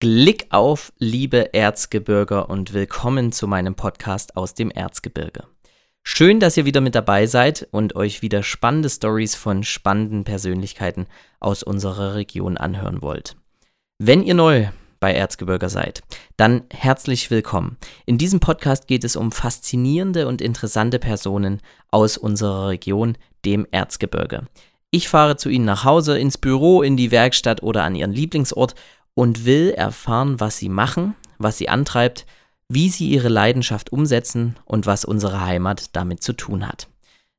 Glick auf, liebe Erzgebirger und willkommen zu meinem Podcast aus dem Erzgebirge. Schön, dass ihr wieder mit dabei seid und euch wieder spannende Stories von spannenden Persönlichkeiten aus unserer Region anhören wollt. Wenn ihr neu bei Erzgebirger seid, dann herzlich willkommen. In diesem Podcast geht es um faszinierende und interessante Personen aus unserer Region, dem Erzgebirge. Ich fahre zu Ihnen nach Hause, ins Büro, in die Werkstatt oder an Ihren Lieblingsort und will erfahren, was Sie machen, was Sie antreibt, wie Sie Ihre Leidenschaft umsetzen und was unsere Heimat damit zu tun hat.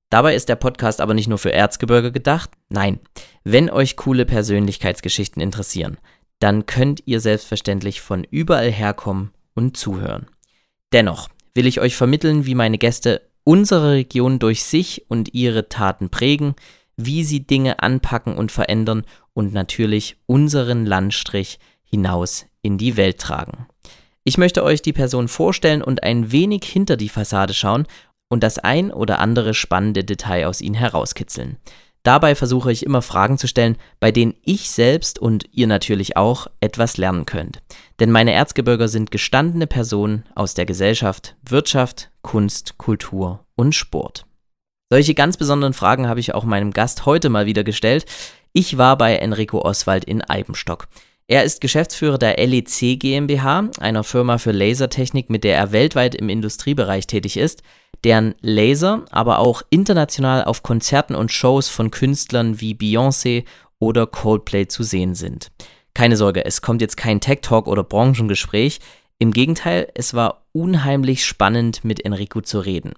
Dabei ist der Podcast aber nicht nur für Erzgebirge gedacht. Nein, wenn euch coole Persönlichkeitsgeschichten interessieren, dann könnt ihr selbstverständlich von überall herkommen und zuhören. Dennoch will ich euch vermitteln, wie meine Gäste unsere Region durch sich und ihre Taten prägen, wie sie Dinge anpacken und verändern und natürlich unseren Landstrich hinaus in die Welt tragen. Ich möchte euch die Person vorstellen und ein wenig hinter die Fassade schauen und das ein oder andere spannende Detail aus ihnen herauskitzeln. Dabei versuche ich immer Fragen zu stellen, bei denen ich selbst und ihr natürlich auch etwas lernen könnt. Denn meine Erzgebirger sind gestandene Personen aus der Gesellschaft, Wirtschaft, Kunst, Kultur und Sport. Solche ganz besonderen Fragen habe ich auch meinem Gast heute mal wieder gestellt. Ich war bei Enrico Oswald in Eibenstock. Er ist Geschäftsführer der LEC GmbH, einer Firma für Lasertechnik, mit der er weltweit im Industriebereich tätig ist, deren Laser aber auch international auf Konzerten und Shows von Künstlern wie Beyoncé oder Coldplay zu sehen sind. Keine Sorge, es kommt jetzt kein Tech Talk oder Branchengespräch. Im Gegenteil, es war unheimlich spannend, mit Enrico zu reden.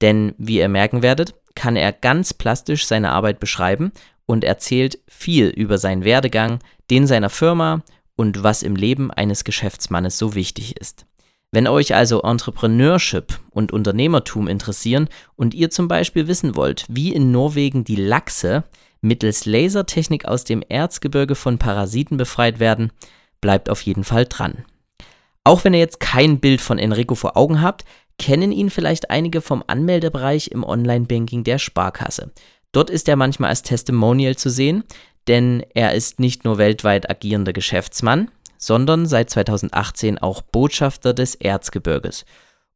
Denn, wie ihr merken werdet, kann er ganz plastisch seine Arbeit beschreiben und erzählt viel über seinen Werdegang, den seiner Firma und was im Leben eines Geschäftsmannes so wichtig ist. Wenn euch also Entrepreneurship und Unternehmertum interessieren und ihr zum Beispiel wissen wollt, wie in Norwegen die Lachse mittels Lasertechnik aus dem Erzgebirge von Parasiten befreit werden, bleibt auf jeden Fall dran. Auch wenn ihr jetzt kein Bild von Enrico vor Augen habt, kennen ihn vielleicht einige vom Anmeldebereich im Online-Banking der Sparkasse. Dort ist er manchmal als Testimonial zu sehen, denn er ist nicht nur weltweit agierender Geschäftsmann, sondern seit 2018 auch Botschafter des Erzgebirges.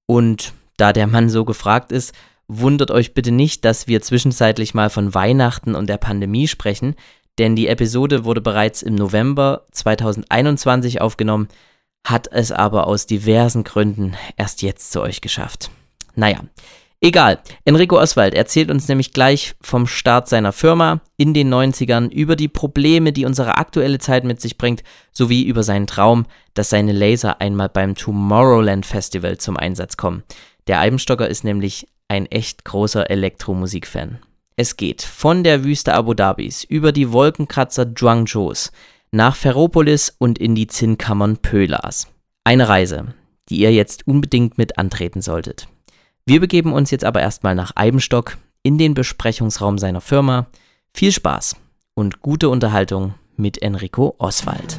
Und da der Mann so gefragt ist, wundert euch bitte nicht, dass wir zwischenzeitlich mal von Weihnachten und der Pandemie sprechen, denn die Episode wurde bereits im November 2021 aufgenommen, hat es aber aus diversen Gründen erst jetzt zu euch geschafft. Naja, egal. Enrico Oswald erzählt uns nämlich gleich vom Start seiner Firma in den 90ern, über die Probleme, die unsere aktuelle Zeit mit sich bringt, sowie über seinen Traum, dass seine Laser einmal beim Tomorrowland Festival zum Einsatz kommen. Der Eibenstocker ist nämlich ein echt großer Elektromusikfan. Es geht von der Wüste Abu Dhabis über die Wolkenkratzer Zhuangzhous nach Ferropolis und in die Zinnkammern Pölas. Eine Reise, die ihr jetzt unbedingt mit antreten solltet. Wir begeben uns jetzt aber erstmal nach Eibenstock in den Besprechungsraum seiner Firma. Viel Spaß und gute Unterhaltung mit Enrico Oswald.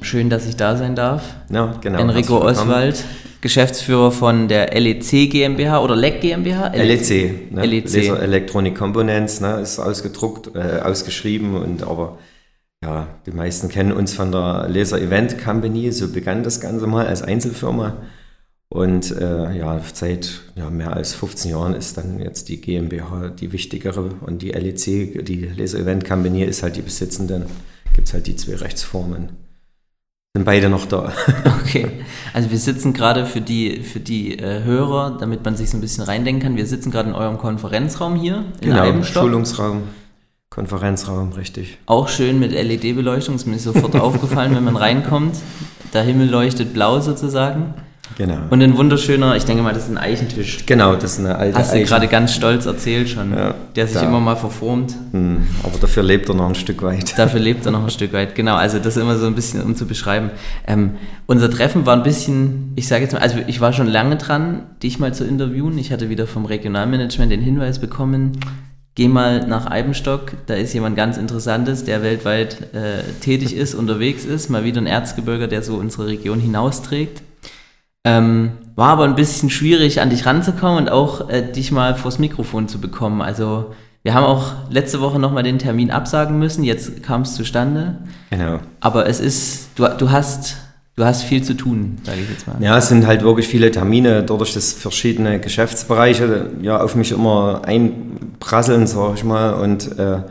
Schön, dass ich da sein darf. Ja, genau. Enrico Oswald, Geschäftsführer von der LEC GmbH oder LEC GmbH? LEC, ne? LEC. Laser Electronic Components, ne? ist ausgedruckt, äh, ausgeschrieben und aber ja, die meisten kennen uns von der Laser Event Company, so begann das Ganze mal als Einzelfirma. Und äh, ja, seit ja, mehr als 15 Jahren ist dann jetzt die GmbH die wichtigere und die LEC, die Laser Event Company, ist halt die besitzende. Gibt es halt die zwei Rechtsformen sind beide noch da. okay. Also wir sitzen gerade für die, für die äh, Hörer, damit man sich so ein bisschen reindenken kann, wir sitzen gerade in eurem Konferenzraum hier in genau. Schulungsraum, Konferenzraum, richtig. Auch schön mit LED-Beleuchtung, ist mir sofort aufgefallen, wenn man reinkommt. Der Himmel leuchtet blau sozusagen. Genau. Und ein wunderschöner, ich denke mal, das ist ein Eichentisch. Genau, das ist eine alte Hast du gerade ganz stolz erzählt schon, ja, der sich da. immer mal verformt. Hm, aber dafür lebt er noch ein Stück weit. Dafür lebt er noch ein Stück weit, genau. Also das ist immer so ein bisschen, um zu beschreiben. Ähm, unser Treffen war ein bisschen, ich sage jetzt mal, also ich war schon lange dran, dich mal zu interviewen. Ich hatte wieder vom Regionalmanagement den Hinweis bekommen, geh mal nach Eibenstock, da ist jemand ganz Interessantes, der weltweit äh, tätig ist, unterwegs ist, mal wieder ein Erzgebirger, der so unsere Region hinausträgt. Ähm, war aber ein bisschen schwierig, an dich ranzukommen und auch äh, dich mal vors Mikrofon zu bekommen. Also Wir haben auch letzte Woche nochmal den Termin absagen müssen. Jetzt kam es zustande. Genau. Aber es ist, du, du hast du hast viel zu tun, sage ich jetzt mal. Ja, es sind halt wirklich viele Termine, dadurch, dass verschiedene Geschäftsbereiche ja auf mich immer einprasseln, sage ich mal. Und äh,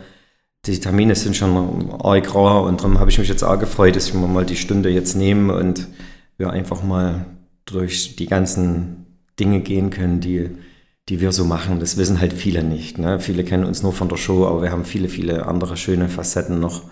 die Termine sind schon arg rar und darum habe ich mich jetzt auch gefreut, dass ich mir mal die Stunde jetzt nehme und wir einfach mal durch die ganzen Dinge gehen können, die die wir so machen. Das wissen halt viele nicht. Ne? Viele kennen uns nur von der Show, aber wir haben viele, viele andere schöne Facetten noch.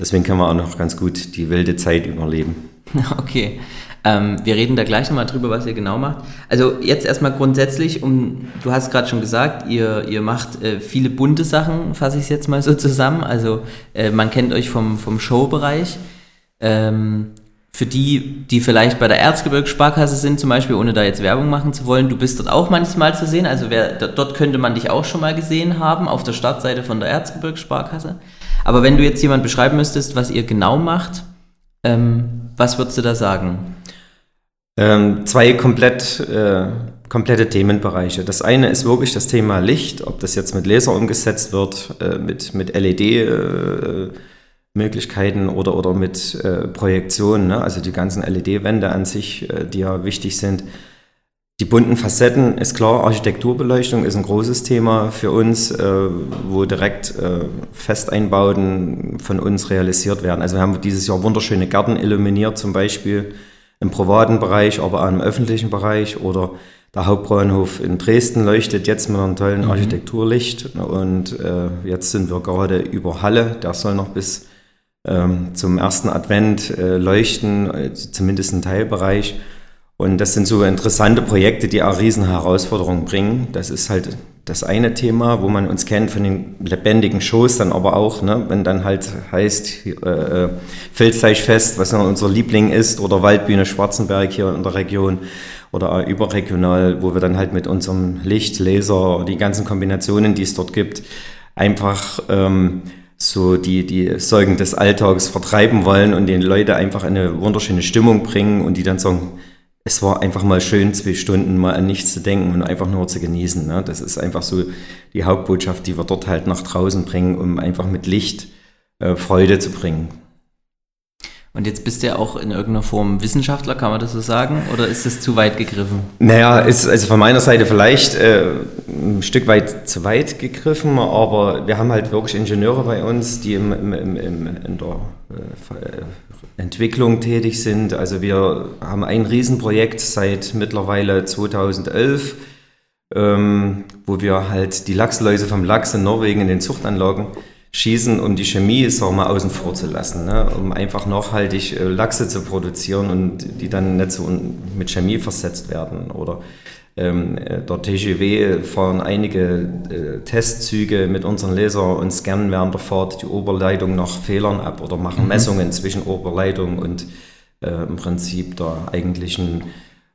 Deswegen können wir auch noch ganz gut die wilde Zeit überleben. Okay. Ähm, wir reden da gleich nochmal drüber, was ihr genau macht. Also jetzt erstmal grundsätzlich, um, du hast gerade schon gesagt, ihr, ihr macht äh, viele bunte Sachen, fasse ich es jetzt mal so zusammen. Also äh, man kennt euch vom, vom Showbereich. Ähm, für die, die vielleicht bei der Erzgebirgssparkasse sind, zum Beispiel, ohne da jetzt Werbung machen zu wollen, du bist dort auch manchmal zu sehen. Also wer, dort könnte man dich auch schon mal gesehen haben, auf der Startseite von der Erzgebirgssparkasse. Aber wenn du jetzt jemand beschreiben müsstest, was ihr genau macht, ähm, was würdest du da sagen? Ähm, zwei komplett, äh, komplette Themenbereiche. Das eine ist wirklich das Thema Licht, ob das jetzt mit Laser umgesetzt wird, äh, mit, mit LED. Äh, Möglichkeiten oder, oder mit äh, Projektionen, ne? also die ganzen LED-Wände an sich, äh, die ja wichtig sind. Die bunten Facetten ist klar, Architekturbeleuchtung ist ein großes Thema für uns, äh, wo direkt äh, Festeinbauten von uns realisiert werden. Also wir haben dieses Jahr wunderschöne Gärten illuminiert, zum Beispiel im privaten Bereich, aber auch im öffentlichen Bereich oder der Hauptbahnhof in Dresden leuchtet jetzt mit einem tollen mhm. Architekturlicht und äh, jetzt sind wir gerade über Halle, der soll noch bis ähm, zum ersten Advent leuchten, zumindest ein Teilbereich. Und das sind so interessante Projekte, die auch riesen Herausforderungen bringen. Das ist halt das eine Thema, wo man uns kennt von den lebendigen Shows, dann aber auch, ne, wenn dann halt heißt äh, äh Feldfleischfest, was ja unser Liebling ist, oder Waldbühne Schwarzenberg hier in der Region oder überregional, wo wir dann halt mit unserem Licht, Laser, die ganzen Kombinationen, die es dort gibt, einfach ähm, so die, die Sorgen des Alltags vertreiben wollen und den Leute einfach eine wunderschöne Stimmung bringen und die dann sagen, es war einfach mal schön, zwei Stunden mal an nichts zu denken und einfach nur zu genießen. Ne? Das ist einfach so die Hauptbotschaft, die wir dort halt nach draußen bringen, um einfach mit Licht äh, Freude zu bringen. Und jetzt bist du ja auch in irgendeiner Form Wissenschaftler, kann man das so sagen? Oder ist das zu weit gegriffen? Naja, ist also von meiner Seite vielleicht äh, ein Stück weit zu weit gegriffen, aber wir haben halt wirklich Ingenieure bei uns, die im, im, im, in der äh, Entwicklung tätig sind. Also wir haben ein Riesenprojekt seit mittlerweile 2011, ähm, wo wir halt die Lachsläuse vom Lachs in Norwegen in den Zuchtanlagen schießen, um die Chemie sagen wir, mal außen vor zu lassen, ne? um einfach nachhaltig äh, Lachse zu produzieren und die dann nicht so mit Chemie versetzt werden. Oder ähm, äh, der TGW fahren einige äh, Testzüge mit unseren Laser und scannen während der Fahrt die Oberleitung nach Fehlern ab oder machen mhm. Messungen zwischen Oberleitung und äh, im Prinzip der eigentlichen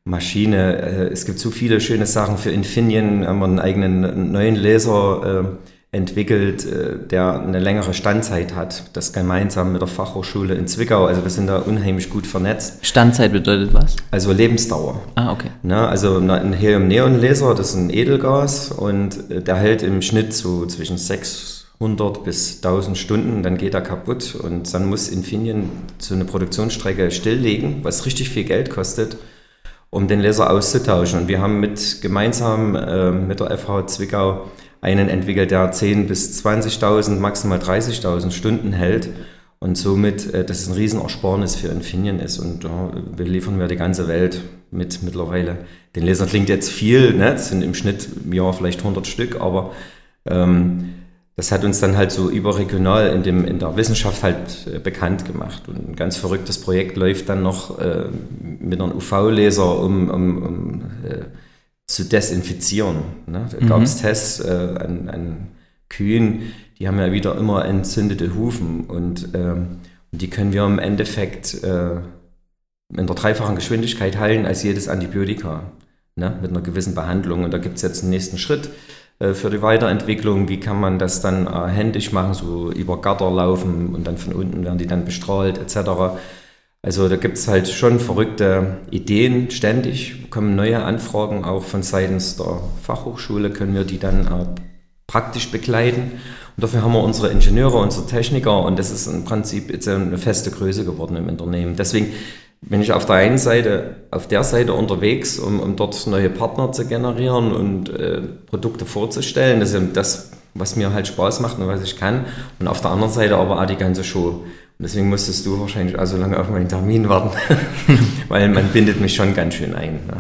Maschine. Äh, es gibt so viele schöne Sachen für Infineon, haben wir einen eigenen neuen Laser äh, entwickelt, äh, der eine längere Standzeit hat. Das gemeinsam mit der Fachhochschule in Zwickau. Also wir sind da unheimlich gut vernetzt. Standzeit bedeutet was? Also Lebensdauer. Ah, okay. Na, also ein Helium-Neon-Laser, das ist ein Edelgas und äh, der hält im Schnitt so zwischen 600 bis 1000 Stunden, dann geht er kaputt und dann muss Infineon so eine Produktionsstrecke stilllegen, was richtig viel Geld kostet um den Laser auszutauschen. Und wir haben mit gemeinsam äh, mit der FH Zwickau einen entwickelt, der 10.000 bis 20.000, maximal 30.000 Stunden hält und somit äh, das ist ein Riesenersparnis für Infineon ist und ja, wir liefern wir die ganze Welt mit mittlerweile. Den Laser klingt jetzt viel, ne? das sind im Schnitt im Jahr vielleicht 100 Stück, aber ähm, das hat uns dann halt so überregional in, dem, in der Wissenschaft halt äh, bekannt gemacht. Und ein ganz verrücktes Projekt läuft dann noch äh, mit einem UV-Laser, um, um, um äh, zu desinfizieren. Ne? Da mhm. gab es Tests äh, an, an, Kühen, die haben ja wieder immer entzündete Hufen und, ähm, und die können wir im Endeffekt äh, in der dreifachen Geschwindigkeit heilen als jedes Antibiotika ne? mit einer gewissen Behandlung. Und da gibt es jetzt einen nächsten Schritt äh, für die Weiterentwicklung. Wie kann man das dann äh, händisch machen, so über Gatter laufen und dann von unten werden die dann bestrahlt etc. Also da gibt es halt schon verrückte Ideen ständig, kommen neue Anfragen auch von seitens der Fachhochschule, können wir die dann praktisch begleiten. Und dafür haben wir unsere Ingenieure, unsere Techniker und das ist im Prinzip jetzt eine feste Größe geworden im Unternehmen. Deswegen bin ich auf der einen Seite, auf der Seite unterwegs, um, um dort neue Partner zu generieren und äh, Produkte vorzustellen. Das ist das, was mir halt Spaß macht und was ich kann. Und auf der anderen Seite aber auch die ganze Show. Und deswegen musstest du wahrscheinlich auch so lange auf meinen Termin warten, weil man bindet mich schon ganz schön ein. Ne?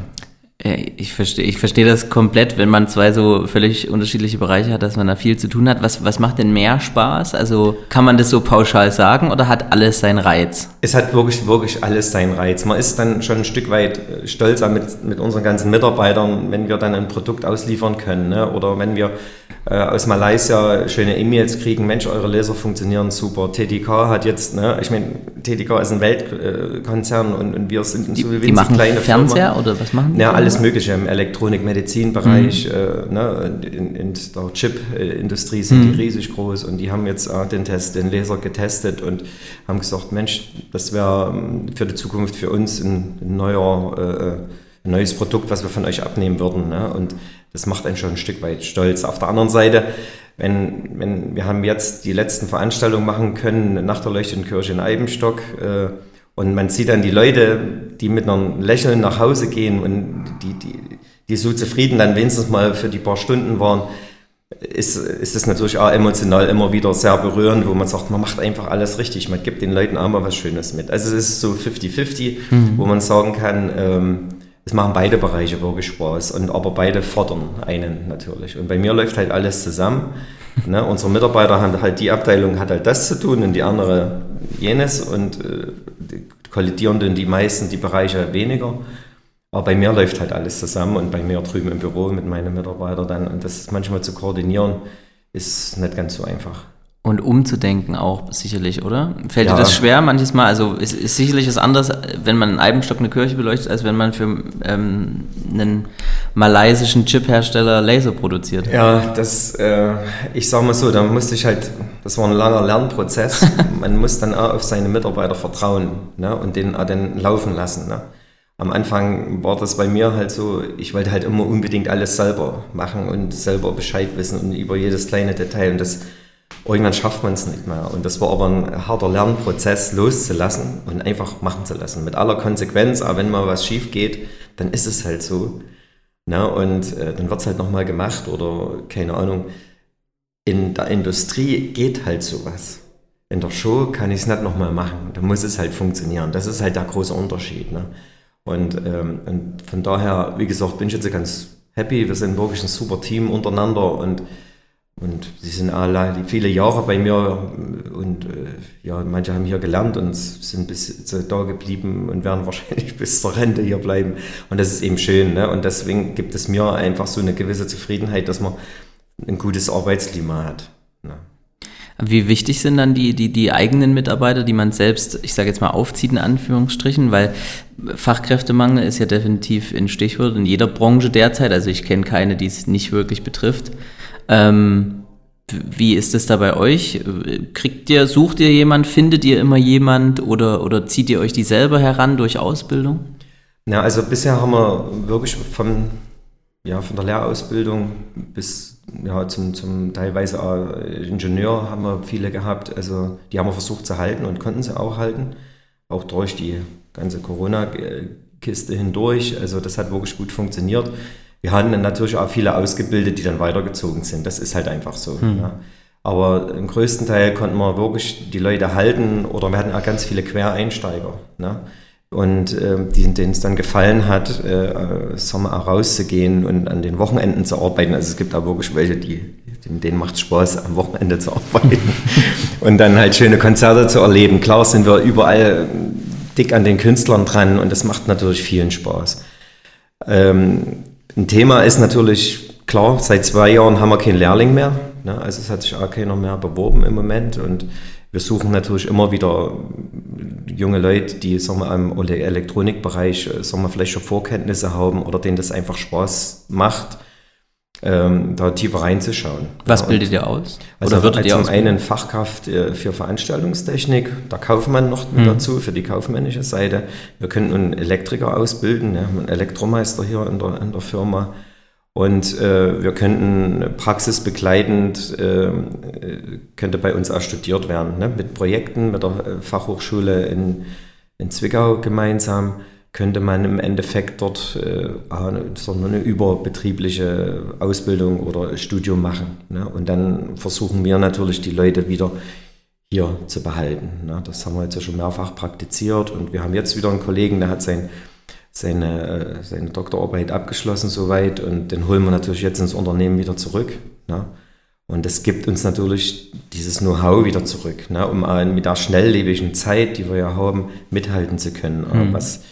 Ich verstehe, ich verstehe das komplett, wenn man zwei so völlig unterschiedliche Bereiche hat, dass man da viel zu tun hat. Was, was macht denn mehr Spaß? Also kann man das so pauschal sagen oder hat alles seinen Reiz? Es hat wirklich, wirklich alles seinen Reiz. Man ist dann schon ein Stück weit äh, stolzer mit, mit unseren ganzen Mitarbeitern, wenn wir dann ein Produkt ausliefern können. Ne? Oder wenn wir äh, aus Malaysia schöne E-Mails kriegen, Mensch, eure Laser funktionieren super. TDK hat jetzt, ne, ich meine, TDK ist ein Weltkonzern und, und wir sind die, so wie die machen kleine Fernseher Firma. oder was machen die? Ja, alles mögliche im Elektronik-Medizin-Bereich, mhm. äh, ne, in, in der Chip-Industrie sind mhm. die riesig groß und die haben jetzt äh, den Test, den Laser getestet und haben gesagt, Mensch, das wäre ähm, für die Zukunft für uns ein, ein neuer, äh, ein neues Produkt, was wir von euch abnehmen würden. Ne? Und das macht einen schon ein Stück weit stolz. Auf der anderen Seite, wenn, wenn wir haben jetzt die letzten Veranstaltungen machen können nach der leuchtenden Kirche in Eibenstock äh, und man sieht dann die Leute, die mit einem Lächeln nach Hause gehen und die, die, die so zufrieden dann wenigstens mal für die paar Stunden waren, ist, ist es natürlich auch emotional immer wieder sehr berührend, wo man sagt, man macht einfach alles richtig, man gibt den Leuten auch mal was Schönes mit. Also es ist so 50-50, mhm. wo man sagen kann, ähm, es machen beide Bereiche wirklich Spaß, und aber beide fordern einen natürlich. Und bei mir läuft halt alles zusammen. ne? Unsere Mitarbeiter haben halt die Abteilung hat halt das zu tun und die andere jenes und äh, kollidieren dann die meisten die Bereiche weniger. Aber bei mir läuft halt alles zusammen und bei mir drüben im Büro mit meinen Mitarbeitern dann. Und das manchmal zu koordinieren, ist nicht ganz so einfach. Und umzudenken auch sicherlich, oder? Fällt ja. dir das schwer manches Mal? Also ist, ist sicherlich was anderes, wenn man in Eibenstock eine Kirche beleuchtet, als wenn man für ähm, einen malaysischen Chiphersteller Laser produziert. Ja, das, äh, ich sag mal so, da musste ich halt, das war ein langer Lernprozess. man muss dann auch auf seine Mitarbeiter vertrauen ne? und den auch dann laufen lassen. Ne? Am Anfang war das bei mir halt so, ich wollte halt immer unbedingt alles selber machen und selber Bescheid wissen und über jedes kleine Detail und das irgendwann schafft man es nicht mehr. Und das war aber ein harter Lernprozess, loszulassen und einfach machen zu lassen. Mit aller Konsequenz, aber wenn mal was schief geht, dann ist es halt so. Na, und äh, dann wird es halt nochmal gemacht oder keine Ahnung. In der Industrie geht halt sowas. In der Show kann ich es nicht nochmal machen. Da muss es halt funktionieren. Das ist halt der große Unterschied. Ne? Und, ähm, und von daher, wie gesagt, bin ich jetzt ganz happy. Wir sind wirklich ein super Team untereinander und und sie sind alle viele Jahre bei mir und äh, ja, manche haben hier gelernt und sind bis da geblieben und werden wahrscheinlich bis zur Rente hier bleiben. Und das ist eben schön. Ne? Und deswegen gibt es mir einfach so eine gewisse Zufriedenheit, dass man ein gutes Arbeitsklima hat. Ne? Wie wichtig sind dann die, die, die eigenen Mitarbeiter, die man selbst, ich sage jetzt mal, aufzieht, in Anführungsstrichen, weil Fachkräftemangel ist ja definitiv ein Stichwort in jeder Branche derzeit. Also ich kenne keine, die es nicht wirklich betrifft. Ähm, wie ist es da bei euch? Kriegt ihr, sucht ihr jemand, findet ihr immer jemand oder, oder zieht ihr euch die selber heran durch Ausbildung? Ja, also bisher haben wir wirklich von, ja, von der Lehrausbildung bis ja, zum, zum teilweise Ingenieur haben wir viele gehabt. Also die haben wir versucht zu halten und konnten sie auch halten. Auch durch die ganze Corona-Kiste hindurch. Also das hat wirklich gut funktioniert. Wir hatten dann natürlich auch viele ausgebildet, die dann weitergezogen sind. Das ist halt einfach so. Hm. Ja. Aber im größten Teil konnten wir wirklich die Leute halten oder wir hatten auch ganz viele Quereinsteiger. Ne? Und äh, denen es dann gefallen hat, äh, sagen wir, auch rauszugehen und an den Wochenenden zu arbeiten. Also es gibt auch wirklich welche, die, denen macht es Spaß, am Wochenende zu arbeiten und dann halt schöne Konzerte zu erleben. Klar sind wir überall dick an den Künstlern dran und das macht natürlich vielen Spaß. Ähm, ein Thema ist natürlich, klar, seit zwei Jahren haben wir keinen Lehrling mehr. Ne? Also es hat sich auch keiner mehr beworben im Moment. Und wir suchen natürlich immer wieder junge Leute, die sagen wir, im Elektronikbereich sagen wir, vielleicht schon Vorkenntnisse haben oder denen das einfach Spaß macht ähm, da tiefer reinzuschauen. Was ja, bildet ihr aus? Also Oder ihr zum einen Fachkraft äh, für Veranstaltungstechnik, der Kaufmann noch mit mhm. dazu, für die kaufmännische Seite. Wir könnten einen Elektriker ausbilden, ja, einen Elektromeister hier in der, in der Firma. Und äh, wir könnten praxisbegleitend, äh, könnte bei uns auch studiert werden, ne? mit Projekten, mit der Fachhochschule in, in Zwickau gemeinsam könnte man im Endeffekt dort äh, so eine überbetriebliche Ausbildung oder Studium machen. Ne? Und dann versuchen wir natürlich die Leute wieder hier zu behalten. Ne? Das haben wir jetzt ja schon mehrfach praktiziert und wir haben jetzt wieder einen Kollegen, der hat sein, seine, äh, seine Doktorarbeit abgeschlossen soweit und den holen wir natürlich jetzt ins Unternehmen wieder zurück. Ne? Und das gibt uns natürlich dieses Know-how wieder zurück, ne? um mit der schnelllebigen Zeit, die wir ja haben, mithalten zu können, mhm. was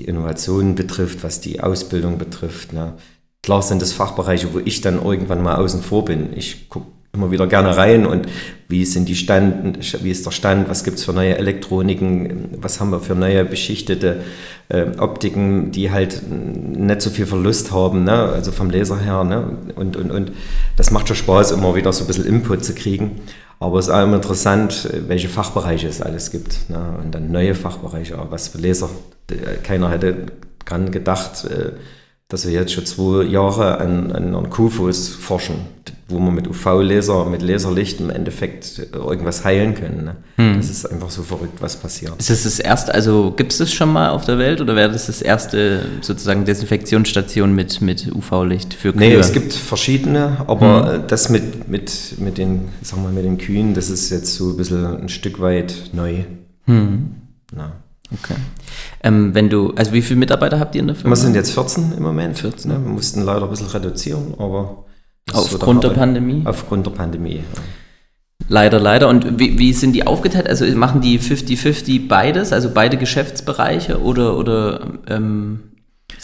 die Innovation betrifft, was die Ausbildung betrifft. Ne. Klar sind es Fachbereiche, wo ich dann irgendwann mal außen vor bin. Ich gucke immer wieder gerne rein und wie sind die Stand, wie ist der Stand, was gibt es für neue Elektroniken, was haben wir für neue beschichtete äh, Optiken, die halt nicht so viel Verlust haben, ne? also vom Laser her. Ne? Und, und, und das macht schon Spaß, immer wieder so ein bisschen Input zu kriegen. Aber es ist auch immer interessant, welche Fachbereiche es alles gibt. Ne? Und dann neue Fachbereiche, was für Laser. Keiner hätte dran gedacht, äh, dass wir jetzt schon zwei Jahre an, an QFOs forschen, wo wir mit UV-Laser, mit Laserlicht im Endeffekt irgendwas heilen können. Ne? Hm. Das ist einfach so verrückt, was passiert. Ist das das erste, also gibt es das schon mal auf der Welt oder wäre das das erste sozusagen Desinfektionsstation mit, mit UV-Licht für Kühe? Nee, es gibt verschiedene, aber hm. das mit, mit, mit, den, sagen wir, mit den Kühen, das ist jetzt so ein bisschen ein Stück weit neu. Hm. Na. Okay. Ähm, wenn du, also wie viele Mitarbeiter habt ihr in der Firma? Wir sind jetzt 14 im Moment. 14. Ne? Wir mussten leider ein bisschen reduzieren, aber. Aufgrund der Pandemie? Aufgrund der Pandemie. Ja. Leider, leider. Und wie, wie sind die aufgeteilt? Also machen die 50-50 beides, also beide Geschäftsbereiche oder, oder ähm,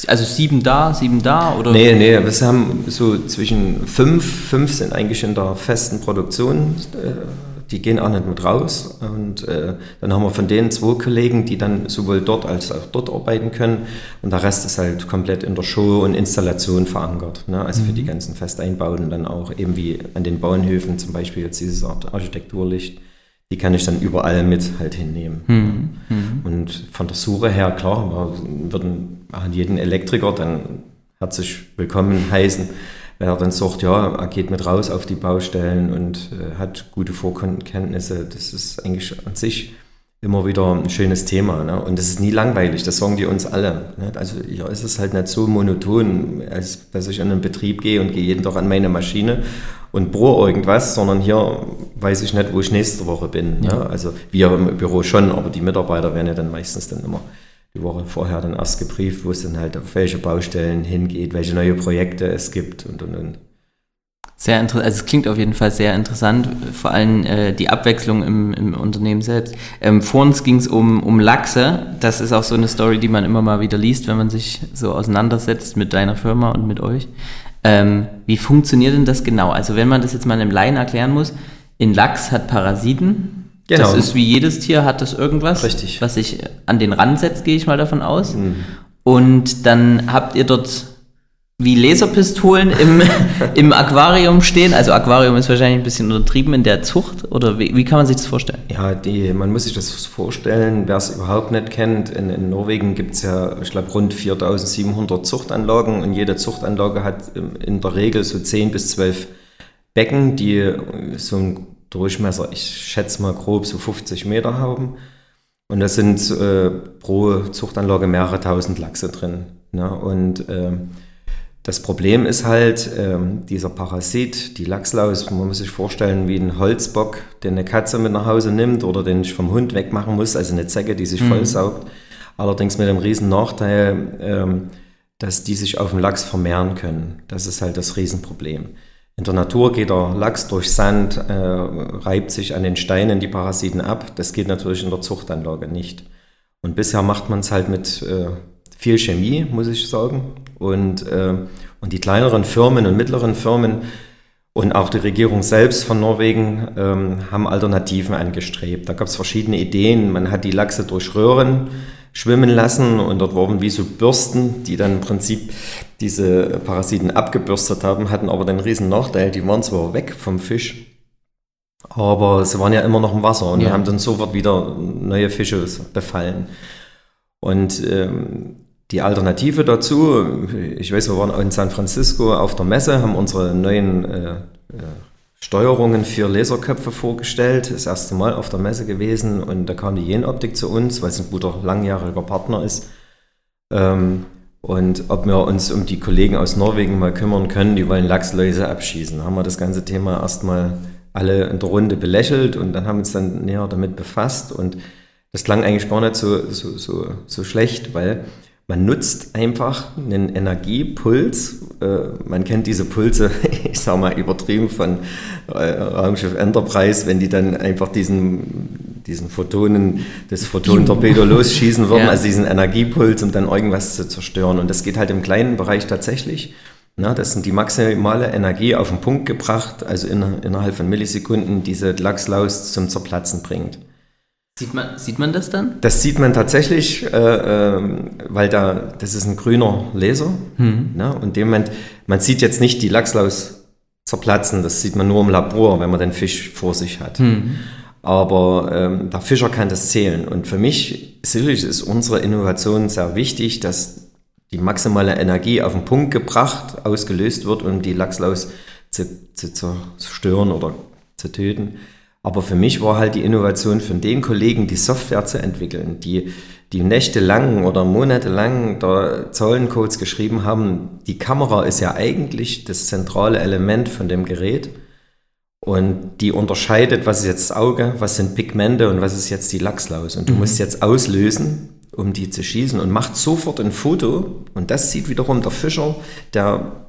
also sieben da, sieben da? Oder? Nee, nee, wir haben so zwischen fünf, fünf sind eigentlich in der festen Produktion äh, die gehen auch nicht mit raus. Und äh, dann haben wir von denen zwei Kollegen, die dann sowohl dort als auch dort arbeiten können. Und der Rest ist halt komplett in der Show und Installation verankert. Ne? Also mhm. für die mhm. ganzen Festeinbauten dann auch eben wie an den Bauernhöfen zum Beispiel jetzt dieses Art Architekturlicht. Die kann ich dann überall mit halt hinnehmen. Mhm. Mhm. Und von der Suche her, klar, wir würden jeden Elektriker dann herzlich willkommen heißen wenn er dann sagt, ja, er geht mit raus auf die Baustellen und äh, hat gute Vorkenntnisse, das ist eigentlich an sich immer wieder ein schönes Thema. Ne? Und es ist nie langweilig, das sagen die uns alle. Ne? Also ja, es ist halt nicht so monoton, als dass ich in einen Betrieb gehe und gehe jeden Tag an meine Maschine und bohre irgendwas, sondern hier weiß ich nicht, wo ich nächste Woche bin. Ne? Ja. Ne? Also wir im Büro schon, aber die Mitarbeiter werden ja dann meistens dann immer die Woche vorher dann erst gebrieft, wo es dann halt auf welche Baustellen hingeht, welche neue Projekte es gibt und und und. Sehr interessant, also es klingt auf jeden Fall sehr interessant, vor allem äh, die Abwechslung im, im Unternehmen selbst. Ähm, vor uns ging es um, um Lachse, das ist auch so eine Story, die man immer mal wieder liest, wenn man sich so auseinandersetzt mit deiner Firma und mit euch. Ähm, wie funktioniert denn das genau? Also wenn man das jetzt mal einem Laien erklären muss, in Lachs hat Parasiten, Genau. Das ist wie jedes Tier, hat das irgendwas, Richtig. was sich an den Rand setzt, gehe ich mal davon aus. Mhm. Und dann habt ihr dort wie Laserpistolen im, im Aquarium stehen. Also Aquarium ist wahrscheinlich ein bisschen untertrieben in der Zucht. Oder wie, wie kann man sich das vorstellen? Ja, die, man muss sich das vorstellen, wer es überhaupt nicht kennt. In, in Norwegen gibt es ja, ich glaube, rund 4700 Zuchtanlagen und jede Zuchtanlage hat in der Regel so 10 bis 12 Becken, die so ein Durchmesser, ich schätze mal grob so 50 Meter haben. Und da sind äh, pro Zuchtanlage mehrere tausend Lachse drin. Ne? Und äh, das Problem ist halt, äh, dieser Parasit, die Lachslaus, man muss sich vorstellen wie ein Holzbock, den eine Katze mit nach Hause nimmt oder den ich vom Hund wegmachen muss, also eine Zecke, die sich mhm. vollsaugt. Allerdings mit dem riesen Nachteil, ähm, dass die sich auf dem Lachs vermehren können. Das ist halt das Riesenproblem. In der Natur geht der Lachs durch Sand, äh, reibt sich an den Steinen die Parasiten ab. Das geht natürlich in der Zuchtanlage nicht. Und bisher macht man es halt mit äh, viel Chemie, muss ich sagen. Und, äh, und die kleineren Firmen und mittleren Firmen und auch die Regierung selbst von Norwegen ähm, haben Alternativen angestrebt. Da gab es verschiedene Ideen. Man hat die Lachse durch Röhren schwimmen lassen und dort wurden wie so Bürsten, die dann im Prinzip diese Parasiten abgebürstet haben, hatten aber den riesen Nachteil, die waren zwar weg vom Fisch, aber sie waren ja immer noch im Wasser und ja. haben dann sofort wieder neue Fische befallen. Und ähm, die Alternative dazu, ich weiß, wir waren in San Francisco auf der Messe, haben unsere neuen äh, äh, Steuerungen für Laserköpfe vorgestellt. Das erste Mal auf der Messe gewesen und da kam die Jenoptik zu uns, weil es ein guter langjähriger Partner ist. Ähm, und ob wir uns um die Kollegen aus Norwegen mal kümmern können, die wollen Lachsläuse abschießen. Haben wir das ganze Thema erstmal alle in der Runde belächelt und dann haben wir uns dann näher damit befasst und das klang eigentlich gar nicht so, so, so, so schlecht, weil man nutzt einfach einen Energiepuls. Äh, man kennt diese Pulse, ich sage mal übertrieben von äh, Raumschiff Enterprise, wenn die dann einfach diesen, diesen Photonen, das Photonentorpedo losschießen würden, ja. also diesen Energiepuls, um dann irgendwas zu zerstören. Und das geht halt im kleinen Bereich tatsächlich. Na, das sind die maximale Energie auf den Punkt gebracht, also in, innerhalb von Millisekunden diese Lachslaus zum Zerplatzen bringt. Sieht man, sieht man das dann? Das sieht man tatsächlich, äh, äh, weil da, das ist ein grüner Laser. Mhm. Ne? Und dem Moment, man sieht jetzt nicht die Lachslaus zerplatzen, das sieht man nur im Labor, wenn man den Fisch vor sich hat. Mhm. Aber ähm, der Fischer kann das zählen. Und für mich sicherlich ist unsere Innovation sehr wichtig, dass die maximale Energie auf den Punkt gebracht, ausgelöst wird, um die Lachslaus zu, zu zerstören oder zu töten. Aber für mich war halt die Innovation von den Kollegen, die Software zu entwickeln, die, die nächtelang oder monatelang da Zahlencodes geschrieben haben. Die Kamera ist ja eigentlich das zentrale Element von dem Gerät. Und die unterscheidet, was ist jetzt das Auge, was sind Pigmente und was ist jetzt die Lachslaus. Und du mhm. musst jetzt auslösen, um die zu schießen und macht sofort ein Foto. Und das sieht wiederum der Fischer, der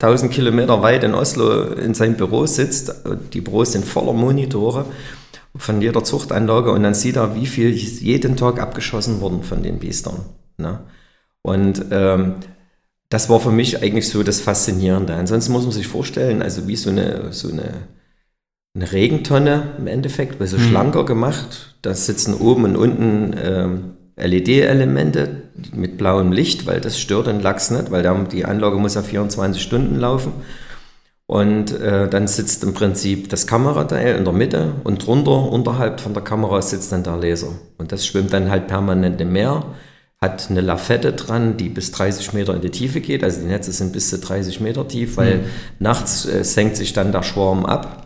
1000 Kilometer weit in Oslo in seinem Büro sitzt. Die Büros sind voller Monitore von jeder Zuchtanlage und dann sieht er, wie viel jeden Tag abgeschossen wurden von den Biestern. Ne? Und ähm, das war für mich eigentlich so das Faszinierende. Ansonsten muss man sich vorstellen, also wie so eine, so eine, eine Regentonne im Endeffekt, weil so mhm. schlanker gemacht. Da sitzen oben und unten ähm, LED-Elemente mit blauem Licht, weil das stört den Lachs nicht, weil die Anlage muss ja 24 Stunden laufen. Und äh, dann sitzt im Prinzip das Kamerateil in der Mitte und drunter, unterhalb von der Kamera, sitzt dann der Laser. Und das schwimmt dann halt permanent im Meer, hat eine Lafette dran, die bis 30 Meter in die Tiefe geht. Also die Netze sind bis zu 30 Meter tief, weil mhm. nachts äh, senkt sich dann der Schwarm ab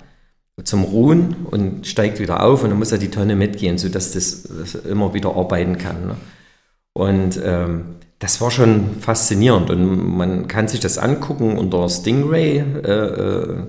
zum Ruhen und steigt wieder auf und dann muss er die Tonne mitgehen, sodass das, das immer wieder arbeiten kann. Ne? Und ähm, das war schon faszinierend und man kann sich das angucken unter Stingray, äh, äh,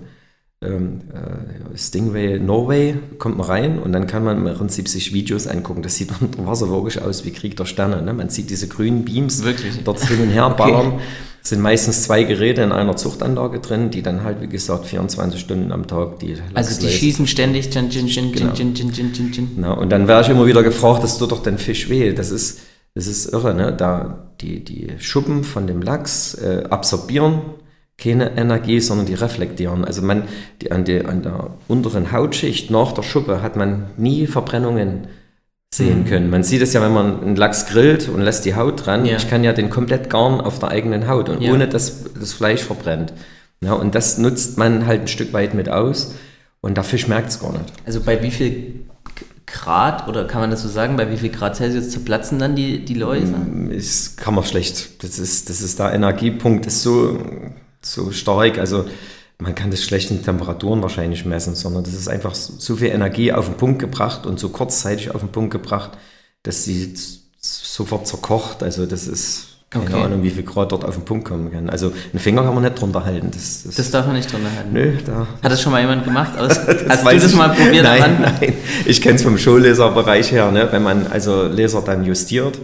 ähm, äh, Stingray Norway, kommt man rein und dann kann man im Prinzip sich Videos angucken. Das sieht unter Wasser wirklich aus wie Krieg der Sterne. Ne? Man sieht diese grünen Beams Wirklich? dort hin und her ballern. Okay sind meistens zwei Geräte in einer Zuchtanlage drin, die dann halt, wie gesagt, 24 Stunden am Tag die Lachs Also die lesen. schießen ständig. Gin, gin, gin, genau. genau. Und dann werde ich immer wieder gefragt, das tut doch den Fisch weh. Das ist, das ist irre, ne? Da die, die Schuppen von dem Lachs äh, absorbieren keine Energie, sondern die reflektieren. Also man, die, an, die, an der unteren Hautschicht nach der Schuppe hat man nie Verbrennungen sehen mhm. können. Man sieht es ja, wenn man einen Lachs grillt und lässt die Haut dran. Ja. Ich kann ja den komplett garn auf der eigenen Haut und ja. ohne dass das Fleisch verbrennt. Ja, und das nutzt man halt ein Stück weit mit aus und der Fisch merkt es gar nicht. Also bei wie viel Grad, oder kann man das so sagen, bei wie viel Grad Celsius zerplatzen dann die, die Läuse? Das kann man schlecht. Das ist, das ist der Energiepunkt, ist so, so stark. Also man kann das schlecht in Temperaturen wahrscheinlich messen, sondern das ist einfach so viel Energie auf den Punkt gebracht und so kurzzeitig auf den Punkt gebracht, dass sie sofort zerkocht. Also das ist keine okay. Ahnung, wie viel Grad dort auf den Punkt kommen kann. Also einen Finger kann man nicht drunter halten. Das, das, das darf man nicht drunter halten. Nö, da. Hat das schon mal jemand gemacht? Aus, hast du das mal probiert? Nein, nein. Ich kenne es vom Showlaserbereich her, ne? wenn man also Laser dann justiert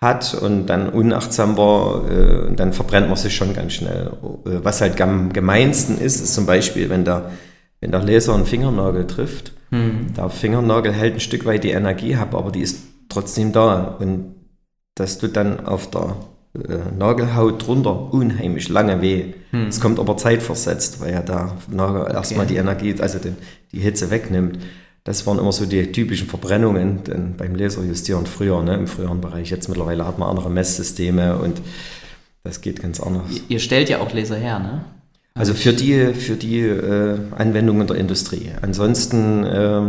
hat und dann unachtsam war, äh, dann verbrennt man sich schon ganz schnell. Äh, was halt am gemeinsten ist, ist zum Beispiel, wenn der, wenn der Laser einen Fingernagel trifft. Mhm. Der Fingernagel hält ein Stück weit die Energie ab, aber die ist trotzdem da. Und dass du dann auf der äh, Nagelhaut drunter unheimlich lange weh. Mhm. Es kommt aber zeitversetzt, weil ja der Nagel okay. erstmal die Energie, also den, die Hitze wegnimmt. Das waren immer so die typischen Verbrennungen denn beim Laserjustieren früher, ne, im früheren Bereich. Jetzt mittlerweile hat man andere Messsysteme und das geht ganz anders. Ihr stellt ja auch Laser her, ne? Also für die, für die äh, Anwendungen der Industrie. Ansonsten äh,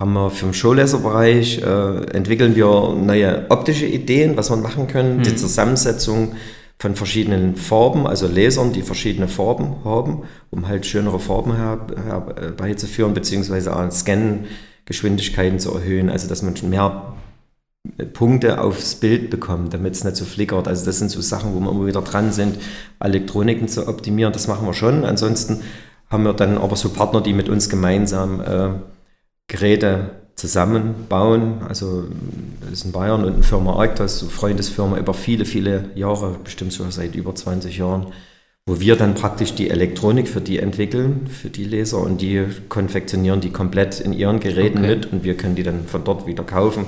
haben wir für den Showleserbereich, äh, entwickeln wir neue optische Ideen, was wir machen können, mhm. die Zusammensetzung von verschiedenen Farben, also Lasern, die verschiedene Farben haben, um halt schönere Farben herbeizuführen, beziehungsweise auch Scan-Geschwindigkeiten zu erhöhen, also dass man mehr Punkte aufs Bild bekommt, damit es nicht so flickert. Also das sind so Sachen, wo wir immer wieder dran sind, Elektroniken zu optimieren. Das machen wir schon. Ansonsten haben wir dann aber so Partner, die mit uns gemeinsam äh, Geräte zusammenbauen. Also das ist in Bayern und eine Firma Arctas, so Freundesfirma über viele, viele Jahre, bestimmt schon seit über 20 Jahren, wo wir dann praktisch die Elektronik für die entwickeln, für die Leser und die konfektionieren die komplett in ihren Geräten okay. mit und wir können die dann von dort wieder kaufen.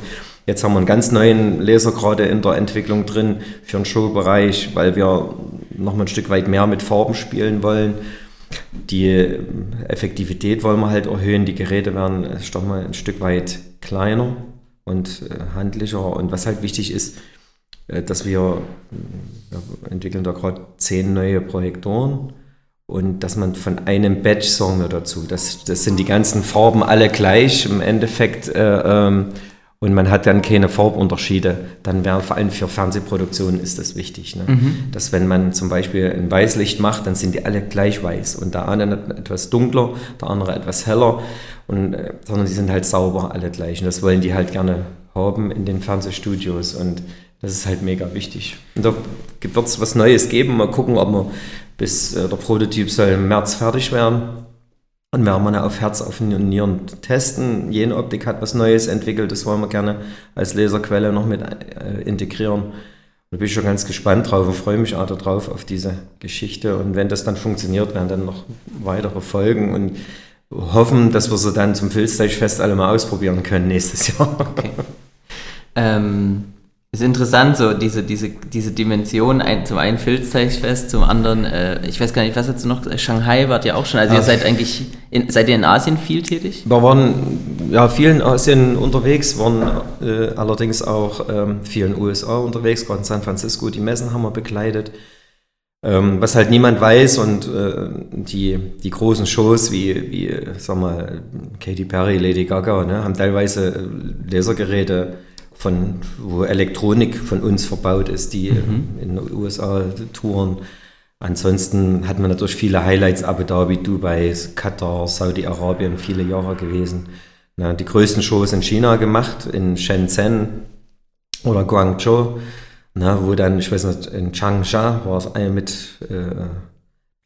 Jetzt haben wir einen ganz neuen Laser gerade in der Entwicklung drin für den Showbereich, weil wir noch mal ein Stück weit mehr mit Farben spielen wollen die Effektivität wollen wir halt erhöhen. Die Geräte werden doch mal ein Stück weit kleiner und äh, handlicher. Und was halt wichtig ist, äh, dass wir, wir entwickeln da gerade zehn neue Projektoren und dass man von einem Batch sagen wir dazu. Das, das sind die ganzen Farben alle gleich. Im Endeffekt äh, ähm, und man hat dann keine Farbunterschiede, dann wäre vor allem für Fernsehproduktionen ist das wichtig. Ne? Mhm. Dass wenn man zum Beispiel ein Weißlicht macht, dann sind die alle gleich weiß und der eine etwas dunkler, der andere etwas heller, und, äh, sondern die sind halt sauber alle gleich. Und das wollen die halt gerne haben in den Fernsehstudios und das ist halt mega wichtig. Und da wird es was Neues geben. Mal gucken, ob wir bis äh, der Prototyp soll im März fertig werden und werden wir auf Herz, auf Nieren testen. Jene Optik hat was Neues entwickelt, das wollen wir gerne als Laserquelle noch mit äh, integrieren. Da bin ich schon ganz gespannt drauf und freue mich auch darauf, auf diese Geschichte. Und wenn das dann funktioniert, werden dann noch weitere Folgen und hoffen, dass wir sie dann zum Filzteichfest alle mal ausprobieren können nächstes Jahr. Okay. Ähm, ist interessant, so diese, diese, diese Dimension, ein, zum einen Filzteichfest, zum anderen, äh, ich weiß gar nicht, was du noch, Shanghai wart ihr auch schon, also Ach. ihr seid eigentlich, in, seid ihr in Asien viel tätig? Wir waren ja viel in Asien unterwegs, waren äh, allerdings auch ähm, viel in den USA unterwegs, gerade in San Francisco, die Messen haben wir begleitet. Ähm, was halt niemand weiß und äh, die, die großen Shows wie, wie sag mal, Katy Perry, Lady Gaga, ne, haben teilweise äh, Lasergeräte von, wo Elektronik von uns verbaut ist, die mhm. in den USA touren. Ansonsten hat man natürlich viele Highlights, Abu Dhabi, Dubai, Katar, Saudi-Arabien, viele Jahre gewesen. Na, die größten Shows in China gemacht, in Shenzhen oder Guangzhou, na, wo dann, ich weiß nicht, in Changsha war es eine mit äh,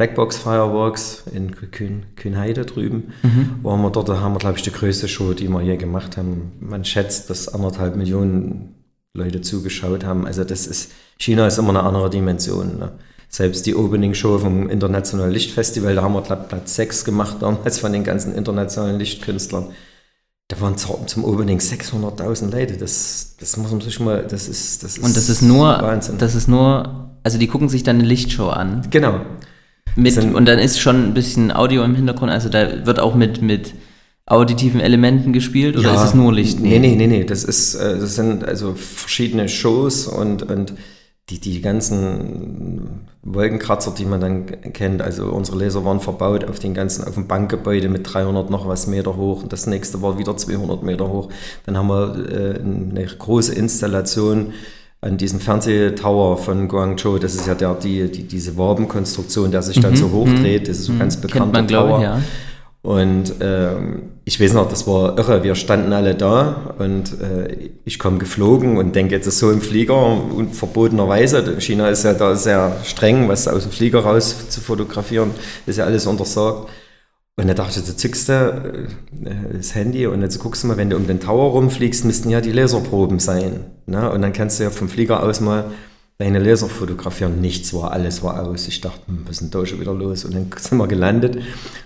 Blackbox Fireworks in Kühn, Kühnheide drüben. Mhm. Waren wir dort, da haben wir, glaube ich, die größte Show, die wir hier gemacht haben. Man schätzt, dass anderthalb Millionen Leute zugeschaut haben. Also das ist, China ist immer eine andere Dimension. Ne? Selbst die Opening-Show vom Internationalen Lichtfestival, da haben wir glaub, Platz 6 gemacht damals von den ganzen internationalen Lichtkünstlern. Da waren zum Opening 600.000 Leute. Das, das muss man sich mal, das ist, das ist Und das ist nur, Wahnsinn. das ist nur, also die gucken sich dann eine Lichtshow an. Genau. Mit, und dann ist schon ein bisschen Audio im Hintergrund, also da wird auch mit, mit auditiven Elementen gespielt oder ja, ist es nur Licht? Nee, nee, nee, nee. Das, ist, äh, das sind also verschiedene Shows und, und die, die ganzen Wolkenkratzer, die man dann kennt. Also unsere Laser waren verbaut auf den ganzen, auf dem Bankgebäude mit 300 noch was Meter hoch. Und das nächste war wieder 200 Meter hoch. Dann haben wir äh, eine große Installation an diesem Fernsehtower von Guangzhou, das ist ja der, die, die, diese Wabenkonstruktion, der sich dann mhm. so hochdreht, das ist so mhm. ganz bekannter man, Tower. Ich, ja. Und ähm, ich weiß noch, das war irre. Wir standen alle da und äh, ich komme geflogen und denke, jetzt ist so im Flieger und verbotenerweise. China ist ja da sehr streng, was aus dem Flieger raus zu fotografieren, ist ja alles untersagt. Und dann dachte ich, du zückst du äh, das Handy und jetzt guckst du mal, wenn du um den Tower rumfliegst, müssten ja die Laserproben sein. Ne? Und dann kannst du ja vom Flieger aus mal deine Laser fotografieren. Nichts war, alles war aus. Ich dachte, hm, was ist denn da schon wieder los? Und dann sind wir gelandet,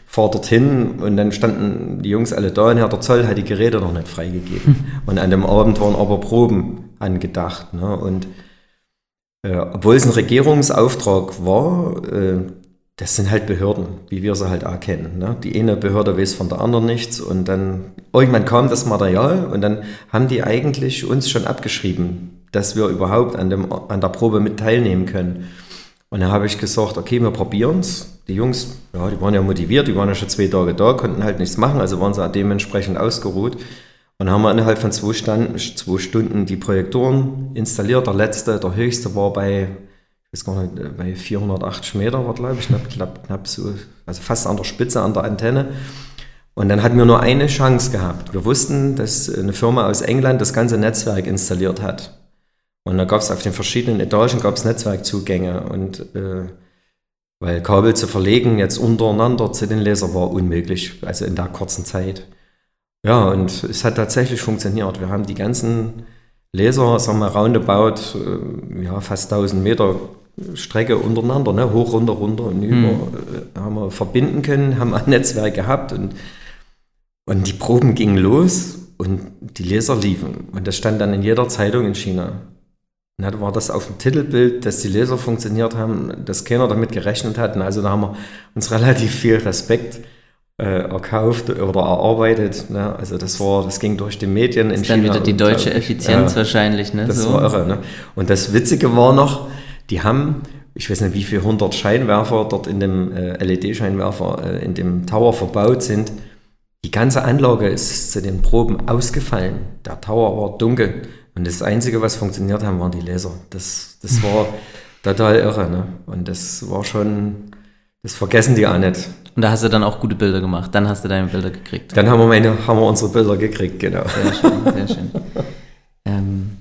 fahr dorthin und dann standen die Jungs alle da und Herr der Zoll hat die Geräte noch nicht freigegeben. Und an dem Abend waren aber Proben angedacht. Ne? Und äh, obwohl es ein Regierungsauftrag war, äh, das sind halt Behörden, wie wir sie halt auch kennen. Ne? Die eine Behörde weiß von der anderen nichts und dann irgendwann kam das Material und dann haben die eigentlich uns schon abgeschrieben, dass wir überhaupt an, dem, an der Probe mit teilnehmen können. Und dann habe ich gesagt, okay, wir probieren es. Die Jungs, ja, die waren ja motiviert, die waren ja schon zwei Tage da, konnten halt nichts machen, also waren sie dementsprechend ausgeruht. Und haben wir innerhalb von zwei Stunden, zwei Stunden die Projektoren installiert. Der letzte, der höchste war bei, weiß gar nicht, bei 480 Meter war, glaube ich, knapp, knapp, knapp so, also fast an der Spitze an der Antenne. Und dann hatten wir nur eine Chance gehabt. Wir wussten, dass eine Firma aus England das ganze Netzwerk installiert hat. Und da gab es auf den verschiedenen Etagen gab's Netzwerkzugänge. Und äh, weil Kabel zu verlegen jetzt untereinander zu den Lasern war unmöglich, also in der kurzen Zeit. Ja, und es hat tatsächlich funktioniert. Wir haben die ganzen Laser, sagen wir, roundabout, äh, ja, fast 1000 Meter Strecke untereinander, ne, hoch, runter, runter und über, mhm. äh, haben wir verbinden können, haben ein Netzwerk gehabt und und die Proben gingen los und die Laser liefen. Und das stand dann in jeder Zeitung in China. Und dann war das auf dem Titelbild, dass die Laser funktioniert haben, dass keiner damit gerechnet hat. Und also da haben wir uns relativ viel Respekt äh, erkauft oder erarbeitet. Ne? Also das war, das ging durch die Medien in das ist China. Dann wieder die deutsche Effizienz ja, wahrscheinlich. Ne? Das so. war irre. Ne? Und das Witzige war noch, die haben, ich weiß nicht, wie viele hundert Scheinwerfer dort in dem äh, LED-Scheinwerfer äh, in dem Tower verbaut sind. Die ganze Anlage ist zu den Proben ausgefallen. Der Tower war dunkel. Und das Einzige, was funktioniert haben, waren die Laser. Das, das war total irre. Ne? Und das war schon, das vergessen die auch nicht. Und da hast du dann auch gute Bilder gemacht. Dann hast du deine Bilder gekriegt. Dann haben wir, meine, haben wir unsere Bilder gekriegt, genau. Sehr schön, sehr schön. ähm,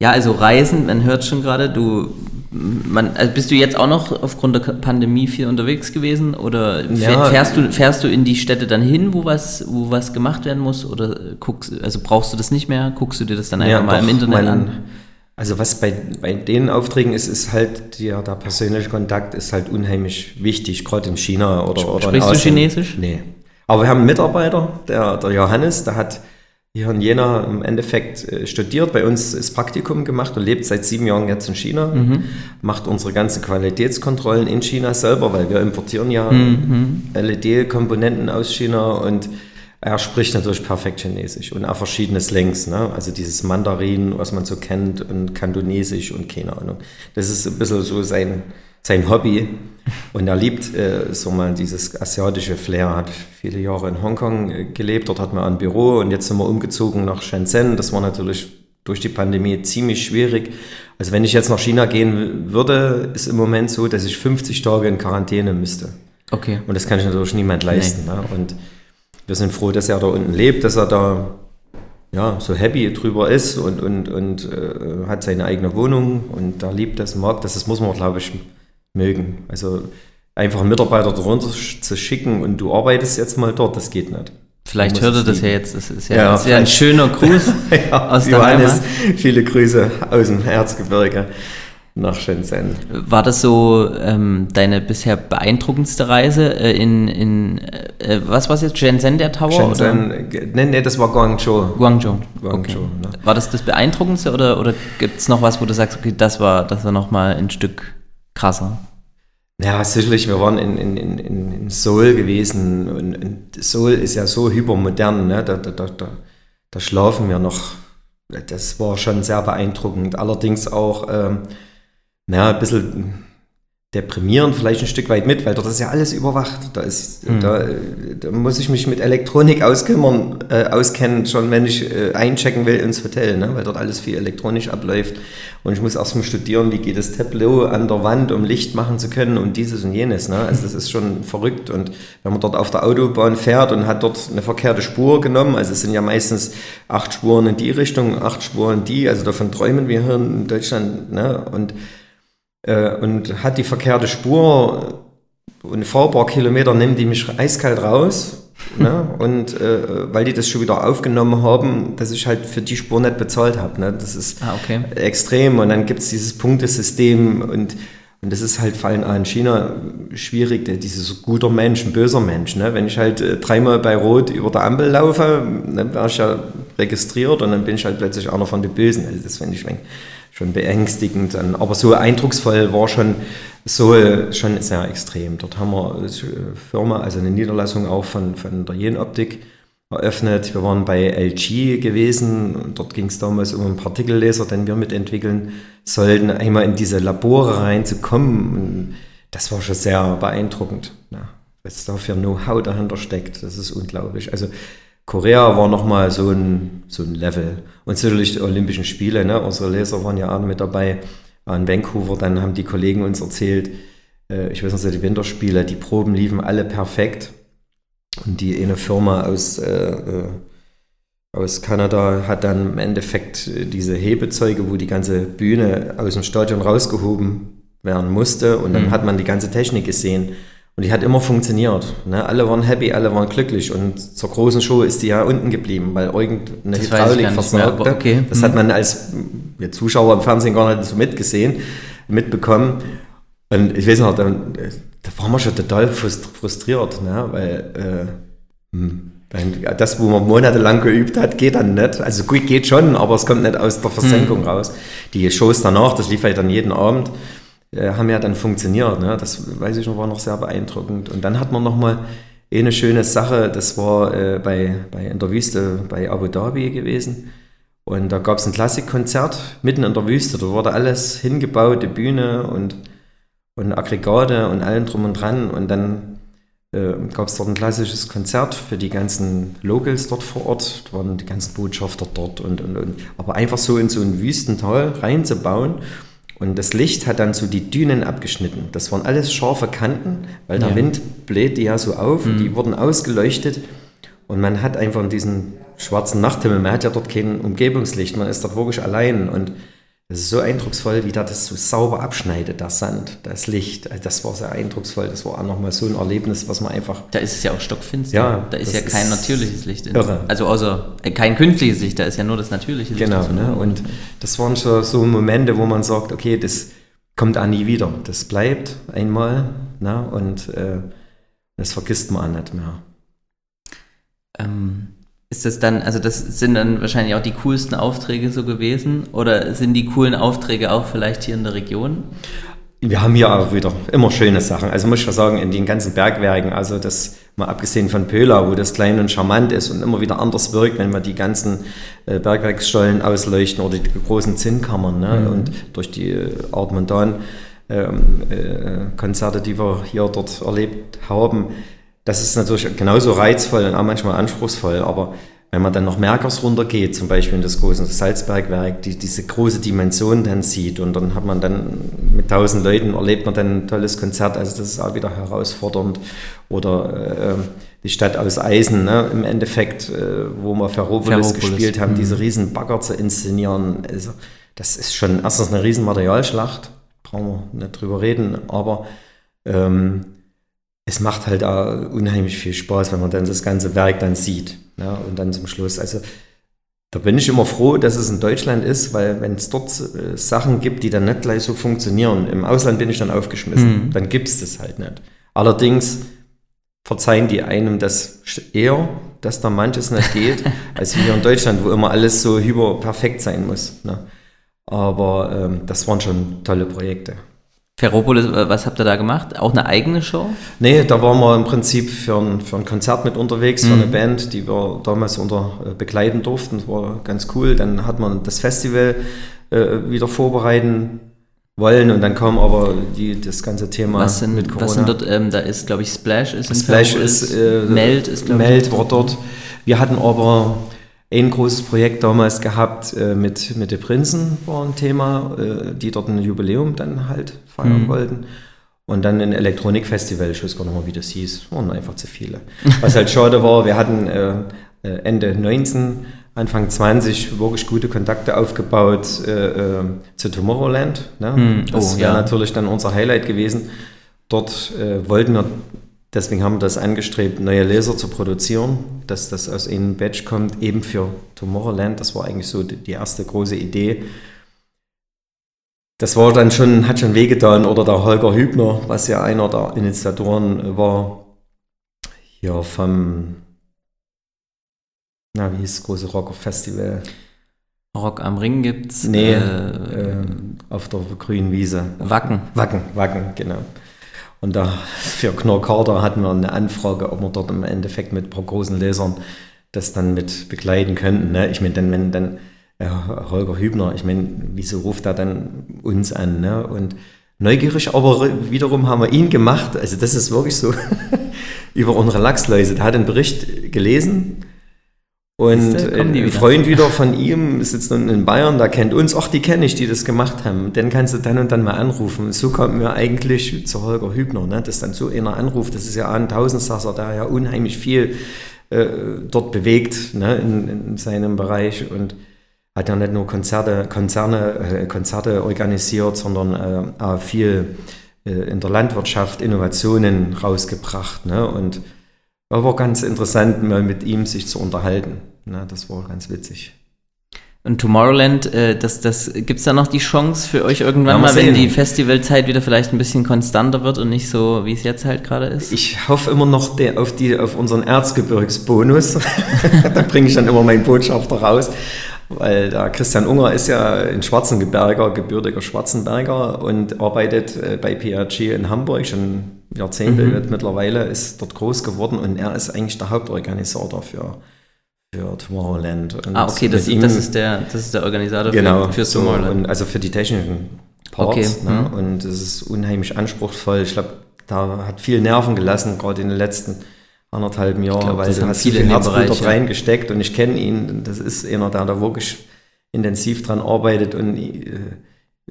ja, also Reisen, man hört schon gerade, du man, also bist du jetzt auch noch aufgrund der Pandemie viel unterwegs gewesen oder ja. fährst, du, fährst du in die Städte dann hin, wo was, wo was gemacht werden muss oder guckst, also brauchst du das nicht mehr? Guckst du dir das dann einfach ja, mal doch, im Internet mein, an? Also was bei, bei den Aufträgen ist, ist halt der, der persönliche Kontakt ist halt unheimlich wichtig, gerade in China oder, oder Sprichst du Chinesisch? Nee. Aber wir haben einen Mitarbeiter, der, der Johannes, der hat hier in Jena im Endeffekt äh, studiert, bei uns ist Praktikum gemacht und lebt seit sieben Jahren jetzt in China, mhm. macht unsere ganzen Qualitätskontrollen in China selber, weil wir importieren ja mhm. LED-Komponenten aus China und er spricht natürlich perfekt Chinesisch und auch verschiedene Slangs, ne? also dieses Mandarin, was man so kennt und Kantonesisch und keine Ahnung. Das ist ein bisschen so sein, sein Hobby und er liebt äh, so mal dieses asiatische Flair, hat viele Jahre in Hongkong äh, gelebt, dort hat man ein Büro und jetzt sind wir umgezogen nach Shenzhen. Das war natürlich durch die Pandemie ziemlich schwierig. Also wenn ich jetzt nach China gehen würde, ist im Moment so, dass ich 50 Tage in Quarantäne müsste. Okay. Und das kann ich natürlich niemand leisten. Ne? Und wir sind froh, dass er da unten lebt, dass er da ja, so happy drüber ist und, und, und äh, hat seine eigene Wohnung und da liebt das, mag das. Das muss man, glaube ich, mögen. Also einfach einen Mitarbeiter darunter zu schicken und du arbeitest jetzt mal dort, das geht nicht. Vielleicht hört er das ja jetzt. Das ist ja, ja, das ist ja ein schöner Gruß ja, aus Johannes, viele Grüße aus dem Erzgebirge nach Shenzhen. War das so ähm, deine bisher beeindruckendste Reise äh, in, in äh, was war es jetzt, Shenzhen, der Tower? Shenzhen, nee, nee, das war Guangzhou. Guangzhou. Guangzhou okay. ne? War das das beeindruckendste oder, oder gibt es noch was, wo du sagst, okay, das war, das war nochmal ein Stück krasser. Ja, sicherlich, wir waren in, in, in, in Seoul gewesen und, und Seoul ist ja so hypermodern, ne? da, da, da, da schlafen wir noch. Das war schon sehr beeindruckend. Allerdings auch ähm, na, ein bisschen deprimierend vielleicht ein Stück weit mit, weil dort ist ja alles überwacht. Da, ist, mhm. da, da, muss ich mich mit Elektronik auskümmern, äh, auskennen, schon wenn ich äh, einchecken will ins Hotel, ne? weil dort alles viel elektronisch abläuft. Und ich muss erstmal studieren, wie geht das Tableau an der Wand, um Licht machen zu können und dieses und jenes. Ne? Also das ist schon verrückt. Und wenn man dort auf der Autobahn fährt und hat dort eine verkehrte Spur genommen, also es sind ja meistens acht Spuren in die Richtung, acht Spuren in die, also davon träumen wir hier in Deutschland. Ne? Und äh, und hat die verkehrte Spur und ein fahrbar Kilometer nimmt die mich eiskalt raus. ne? Und äh, weil die das schon wieder aufgenommen haben, dass ich halt für die Spur nicht bezahlt habe. Ne? Das ist ah, okay. extrem. Und dann gibt es dieses Punktesystem und und das ist halt vor allem in China schwierig, dieses guter Mensch, ein böser Mensch. Ne? Wenn ich halt äh, dreimal bei Rot über der Ampel laufe, dann wäre ich ja registriert und dann bin ich halt plötzlich einer von den Bösen. Also das finde ich schon beängstigend. Aber so eindrucksvoll war schon so schon sehr extrem. Dort haben wir eine Firma, also eine Niederlassung auch von, von der Jenoptik eröffnet. Wir waren bei LG gewesen. Dort ging es damals um einen Partikelleser, den wir mitentwickeln sollten, einmal in diese Labore reinzukommen. Und das war schon sehr beeindruckend. Ja, was da für Know-how dahinter steckt, das ist unglaublich. Also Korea war nochmal so ein, so ein Level. Und natürlich die Olympischen Spiele, ne? unsere Leser waren ja auch mit dabei in Vancouver. Dann haben die Kollegen uns erzählt, äh, ich weiß nicht, die Winterspiele, die Proben liefen alle perfekt. Und die eine Firma aus, äh, äh aus Kanada hat dann im Endeffekt diese Hebezeuge, wo die ganze Bühne aus dem Stadion rausgehoben werden musste. Und dann mhm. hat man die ganze Technik gesehen. Und die hat immer funktioniert. Ne? Alle waren happy, alle waren glücklich. Und zur großen Show ist die ja unten geblieben, weil irgendeine das Hydraulik versagte. Okay. Das mhm. hat man als Zuschauer im Fernsehen gar nicht so mitgesehen, mitbekommen. Und ich weiß noch, da, da waren wir schon total frustriert, ne? weil äh, hm, das, wo man monatelang geübt hat, geht dann nicht. Also gut, geht schon, aber es kommt nicht aus der Versenkung mhm. raus. Die Shows danach, das lief halt dann jeden Abend, äh, haben ja dann funktioniert. Ne? Das weiß ich noch, war noch sehr beeindruckend. Und dann hat man nochmal eine schöne Sache, das war äh, bei, bei in der Wüste bei Abu Dhabi gewesen. Und da gab es ein Klassikkonzert mitten in der Wüste. Da wurde alles hingebaut, die Bühne und, und Aggregate und allem drum und dran. Und dann äh, gab es dort ein klassisches Konzert für die ganzen Locals dort vor Ort. Da waren die ganzen Botschafter dort und, und, und. Aber einfach so in so ein Wüstental reinzubauen und das Licht hat dann so die Dünen abgeschnitten. Das waren alles scharfe Kanten, weil der ja. Wind bläht die ja so auf. Mhm. Die wurden ausgeleuchtet. Und man hat einfach diesen schwarzen Nachthimmel, man hat ja dort kein Umgebungslicht, man ist dort wirklich allein. Und das ist so eindrucksvoll, wie da das so sauber abschneidet, der Sand, das Licht. Also das war sehr eindrucksvoll. Das war auch nochmal so ein Erlebnis, was man einfach. Da ist es ja auch stockfinster. Ja, da ist ja kein ist natürliches Licht. In, irre. Also außer äh, kein künstliches Licht, da ist ja nur das natürliche Licht. Genau, ne? und das waren schon so Momente, wo man sagt, okay, das kommt auch nie wieder. Das bleibt einmal ne? und äh, das vergisst man auch nicht mehr. Ähm ist das dann, also das sind dann wahrscheinlich auch die coolsten Aufträge so gewesen oder sind die coolen Aufträge auch vielleicht hier in der Region? Wir haben hier auch wieder immer schöne Sachen. Also muss ich sagen, in den ganzen Bergwerken, also das mal abgesehen von Pöla, wo das klein und charmant ist und immer wieder anders wirkt, wenn wir die ganzen äh, Bergwerksstollen ausleuchten oder die großen Zinnkammern ne? Mhm. und durch die äh, Art Montan ähm, äh, Konzerte, die wir hier dort erlebt haben, das ist natürlich genauso reizvoll und auch manchmal anspruchsvoll, aber wenn man dann noch Merkers runtergeht, zum Beispiel in das große Salzbergwerk, die, diese große Dimension dann sieht und dann hat man dann mit tausend Leuten erlebt man dann ein tolles Konzert, also das ist auch wieder herausfordernd. Oder äh, die Stadt aus Eisen, ne, im Endeffekt, äh, wo wir Ferropolis, Ferropolis. gespielt haben, mhm. diese riesen Bagger zu inszenieren, also das ist schon erstens eine riesen Materialschlacht, brauchen wir nicht drüber reden, aber ähm, es macht halt auch unheimlich viel Spaß, wenn man dann das ganze Werk dann sieht. Ja, und dann zum Schluss, also da bin ich immer froh, dass es in Deutschland ist, weil wenn es dort äh, Sachen gibt, die dann nicht gleich so funktionieren, im Ausland bin ich dann aufgeschmissen, mhm. dann gibt es das halt nicht. Allerdings verzeihen die einem das eher, dass da manches nicht geht, als hier in Deutschland, wo immer alles so hyperperfekt sein muss. Ne? Aber ähm, das waren schon tolle Projekte. Ferropolis, äh, was habt ihr da gemacht? Auch eine eigene Show? Nee, da waren wir im Prinzip für ein, für ein Konzert mit unterwegs, für eine mhm. Band, die wir damals unter äh, begleiten durften. Das war ganz cool. Dann hat man das Festival äh, wieder vorbereiten wollen und dann kam aber die, das ganze Thema was sind, mit Corona. Was sind dort, ähm, da ist glaube ich Splash ist Splash ist, äh, Meld ist glaube ich. Meld war dort. Wir hatten aber ein großes Projekt damals gehabt äh, mit, mit den Prinzen, war ein Thema, äh, die dort ein Jubiläum dann halt feiern mhm. wollten. Und dann ein Elektronikfestival, ich weiß gar nicht mehr, wie das hieß, waren einfach zu viele. Was halt schade war, wir hatten äh, äh Ende 19, Anfang 20 wirklich gute Kontakte aufgebaut äh, äh, zu Tomorrowland. Ne? Mhm. Das oh, wäre ja. natürlich dann unser Highlight gewesen. Dort wollten wir Deswegen haben wir das angestrebt, neue Laser zu produzieren, dass das aus einem Batch kommt, eben für Tomorrowland. Das war eigentlich so die erste große Idee. Das war dann schon, hat schon wehgetan, oder der Holger Hübner, was ja einer der Initiatoren war, hier vom, na, wie hieß das große Rocker Festival? Rock am Ring gibt's. Nee, äh, äh, auf der grünen Wiese. Wacken. Wacken, Wacken, genau. Und da für Knorr hatten wir eine Anfrage, ob wir dort im Endeffekt mit ein paar großen Lesern das dann mit begleiten könnten. Ne? Ich meine, dann, wenn dann äh, Holger Hübner, ich meine, wieso ruft er dann uns an? Ne? Und neugierig, aber wiederum haben wir ihn gemacht. Also das ist wirklich so über unsere Lachsläuse. Der hat einen Bericht gelesen und ein wieder. Freund wieder von ihm sitzt nun in Bayern, der kennt uns, ach, die kenne ich, die das gemacht haben. Den kannst du dann und dann mal anrufen. So kommt mir eigentlich zu Holger Hübner, ne? dass dann so einer anruft. Das ist ja ein Tausendsasser, der ja unheimlich viel äh, dort bewegt ne? in, in, seinem Bereich und hat ja nicht nur Konzerte, Konzerne, äh, Konzerte organisiert, sondern äh, auch viel äh, in der Landwirtschaft Innovationen rausgebracht. Ne? Und war ganz interessant, mal mit ihm sich zu unterhalten. Na, das war ganz witzig. Und Tomorrowland, äh, das, das, gibt es da noch die Chance für euch irgendwann ja, mal, wenn die Festivalzeit wieder vielleicht ein bisschen konstanter wird und nicht so, wie es jetzt halt gerade ist? Ich hoffe immer noch der, auf, die, auf unseren Erzgebirgsbonus. da bringe ich dann immer meinen Botschafter raus. Weil der Christian Unger ist ja ein Schwarzenberger, gebürtiger Schwarzenberger und arbeitet äh, bei PRG in Hamburg schon Jahrzehnte mhm. mittlerweile, ist dort groß geworden und er ist eigentlich der Hauptorganisator für für Tomorrowland. Und ah, okay, das, ihm, das, ist der, das ist der Organisator genau, für, für so, Tomorrowland. Und also für die technischen Parts. Okay. Ne? Mhm. Und es ist unheimlich anspruchsvoll. Ich glaube, da hat viel Nerven gelassen, gerade in den letzten anderthalb Jahren, weil er hat viel Herzblut dort reingesteckt und ich kenne ihn. Das ist einer, der da wirklich intensiv dran arbeitet und äh,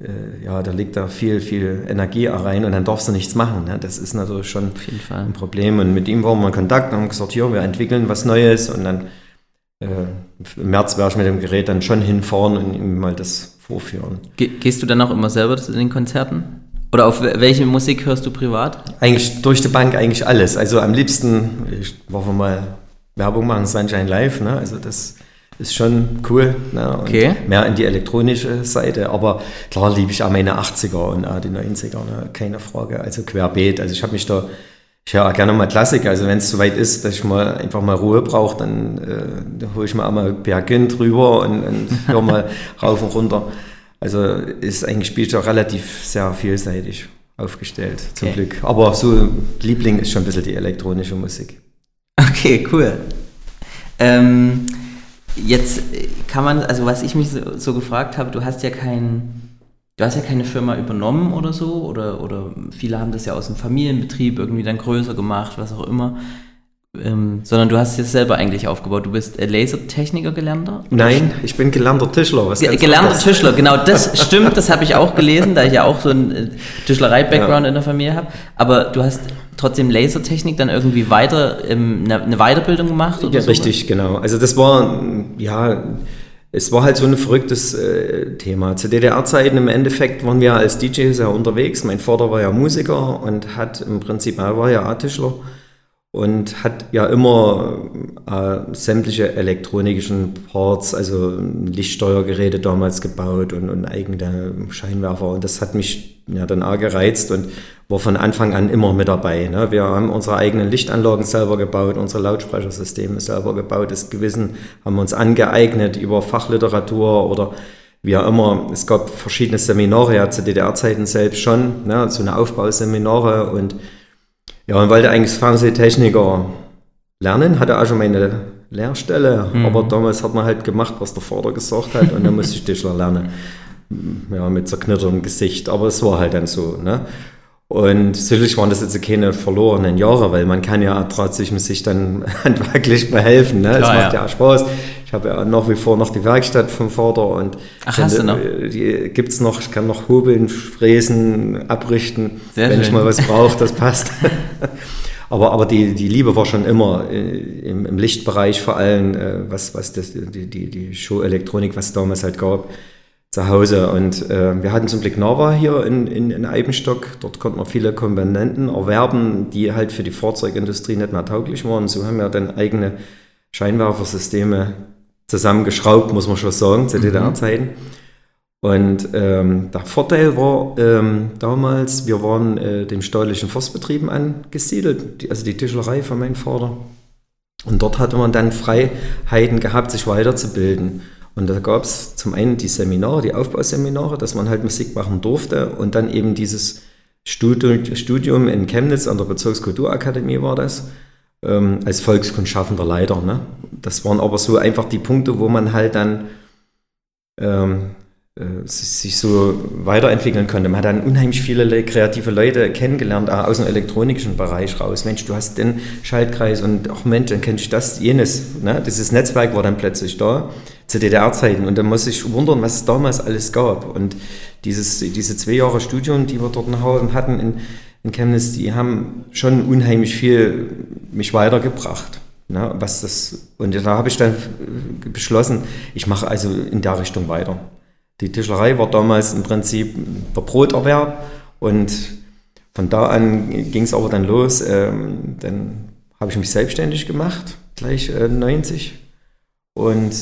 äh, ja, da liegt da viel, viel Energie rein und dann darfst du nichts machen. Ne? Das ist natürlich schon ein Problem. Und mit ihm waren wir in Kontakt und haben gesagt, hier, wir entwickeln was Neues und dann im März werde ich mit dem Gerät dann schon hinfahren und ihm mal das vorführen. Ge gehst du dann auch immer selber zu den Konzerten? Oder auf welche Musik hörst du privat? Eigentlich durch die Bank eigentlich alles. Also am liebsten, ich wollte mal Werbung machen, Sunshine Live, ne? Also das ist schon cool. Ne? okay. Mehr in die elektronische Seite. Aber klar liebe ich auch meine 80er und auch die 90er, ne? keine Frage. Also querbeet. Also ich habe mich da, ich höre auch gerne mal Klassik. Also wenn es soweit ist, dass ich mal einfach mal Ruhe brauche, dann äh, hole ich mir auch mal Bergin drüber und, und höre mal rauf und runter. Also ist eigentlich spielt auch relativ sehr vielseitig aufgestellt, zum okay. Glück. Aber so Liebling ist schon ein bisschen die elektronische Musik. Okay, cool. Ähm, Jetzt kann man, also was ich mich so, so gefragt habe, du hast ja kein, du hast ja keine Firma übernommen oder so, oder, oder viele haben das ja aus dem Familienbetrieb irgendwie dann größer gemacht, was auch immer. Ähm, sondern du hast es selber eigentlich aufgebaut. Du bist Lasertechniker gelernter? Nein, ich bin gelernter Tischler. Was Ge gelernter anders. Tischler, genau, das stimmt, das habe ich auch gelesen, da ich ja auch so einen äh, Tischlerei-Background ja. in der Familie habe. Aber du hast trotzdem Lasertechnik dann irgendwie weiter ähm, eine, eine, Weiterbildung gemacht? Oder ja, so richtig, genau. Also das war, ja, es war halt so ein verrücktes äh, Thema. Zu DDR-Zeiten im Endeffekt waren wir als DJs ja unterwegs. Mein Vater war ja Musiker und hat im Prinzip, er war ja Tischler und hat ja immer äh, sämtliche elektronischen Parts, also Lichtsteuergeräte damals gebaut und, und, eigene Scheinwerfer. Und das hat mich ja dann auch gereizt und war von Anfang an immer mit dabei. Ne? Wir haben unsere eigenen Lichtanlagen selber gebaut, unsere Lautsprechersysteme selber gebaut. Das Gewissen haben wir uns angeeignet über Fachliteratur oder wie auch immer. Es gab verschiedene Seminare, ja zu DDR-Zeiten selbst schon, ne? so eine Aufbauseminare und ja, und wollte eigentlich Fernsehtechniker lernen, hatte auch schon meine Lehrstelle, mhm. aber damals hat man halt gemacht, was der Vater gesagt hat und dann musste ich Tischler lernen. Ja, mit zerknittertem Gesicht, aber es war halt dann so. Ne? Und sicherlich waren das jetzt keine verlorenen Jahre, weil man kann ja trotzdem sich dann handwerklich behelfen. Ne? Klar, es macht ja. ja Spaß. Ich habe ja nach wie vor noch die Werkstatt vom Vater und Ach, hast du noch? die gibt's noch. Ich kann noch hobeln, fräsen, abrichten, Sehr wenn schön. ich mal was brauche, das passt. aber, aber die, die Liebe war schon immer äh, im, im Lichtbereich vor allem, äh, was, was das, die, die, die Show-Elektronik, was es damals halt gab, zu Hause. Und äh, wir hatten zum Glück Nava hier in, in, in Eibenstock. Dort konnte man viele Komponenten erwerben, die halt für die Fahrzeugindustrie nicht mehr tauglich waren. So haben wir dann eigene Scheinwerfersysteme zusammengeschraubt, muss man schon sagen, zu mhm. DDR-Zeiten. Und ähm, der Vorteil war ähm, damals, wir waren äh, dem steuerlichen Forstbetrieben angesiedelt, die, also die Tischlerei von meinem Vater. Und dort hatte man dann Freiheiten gehabt, sich weiterzubilden. Und da gab es zum einen die Seminare, die Aufbauseminare, dass man halt Musik machen durfte und dann eben dieses Studium in Chemnitz an der Bezirkskulturakademie war das ähm, als Volkskundschaffender Leiter. Ne? Das waren aber so einfach die Punkte, wo man halt dann ähm, äh, sich so weiterentwickeln konnte. Man hat dann unheimlich viele kreative Leute kennengelernt, auch aus dem elektronischen Bereich raus. Mensch, du hast den Schaltkreis und auch Mensch, dann kennst du das, jenes. Ne? Dieses Netzwerk war dann plötzlich da zu DDR-Zeiten und dann muss ich wundern, was es damals alles gab. Und dieses, diese zwei Jahre Studium, die wir dort hatten in, in Chemnitz, die haben schon unheimlich viel mich weitergebracht. Ne? Was das, und da habe ich dann beschlossen, ich mache also in der Richtung weiter. Die Tischlerei war damals im Prinzip der Broterwerb und von da an ging es aber dann los. Ähm, dann habe ich mich selbstständig gemacht, gleich äh, 90. Und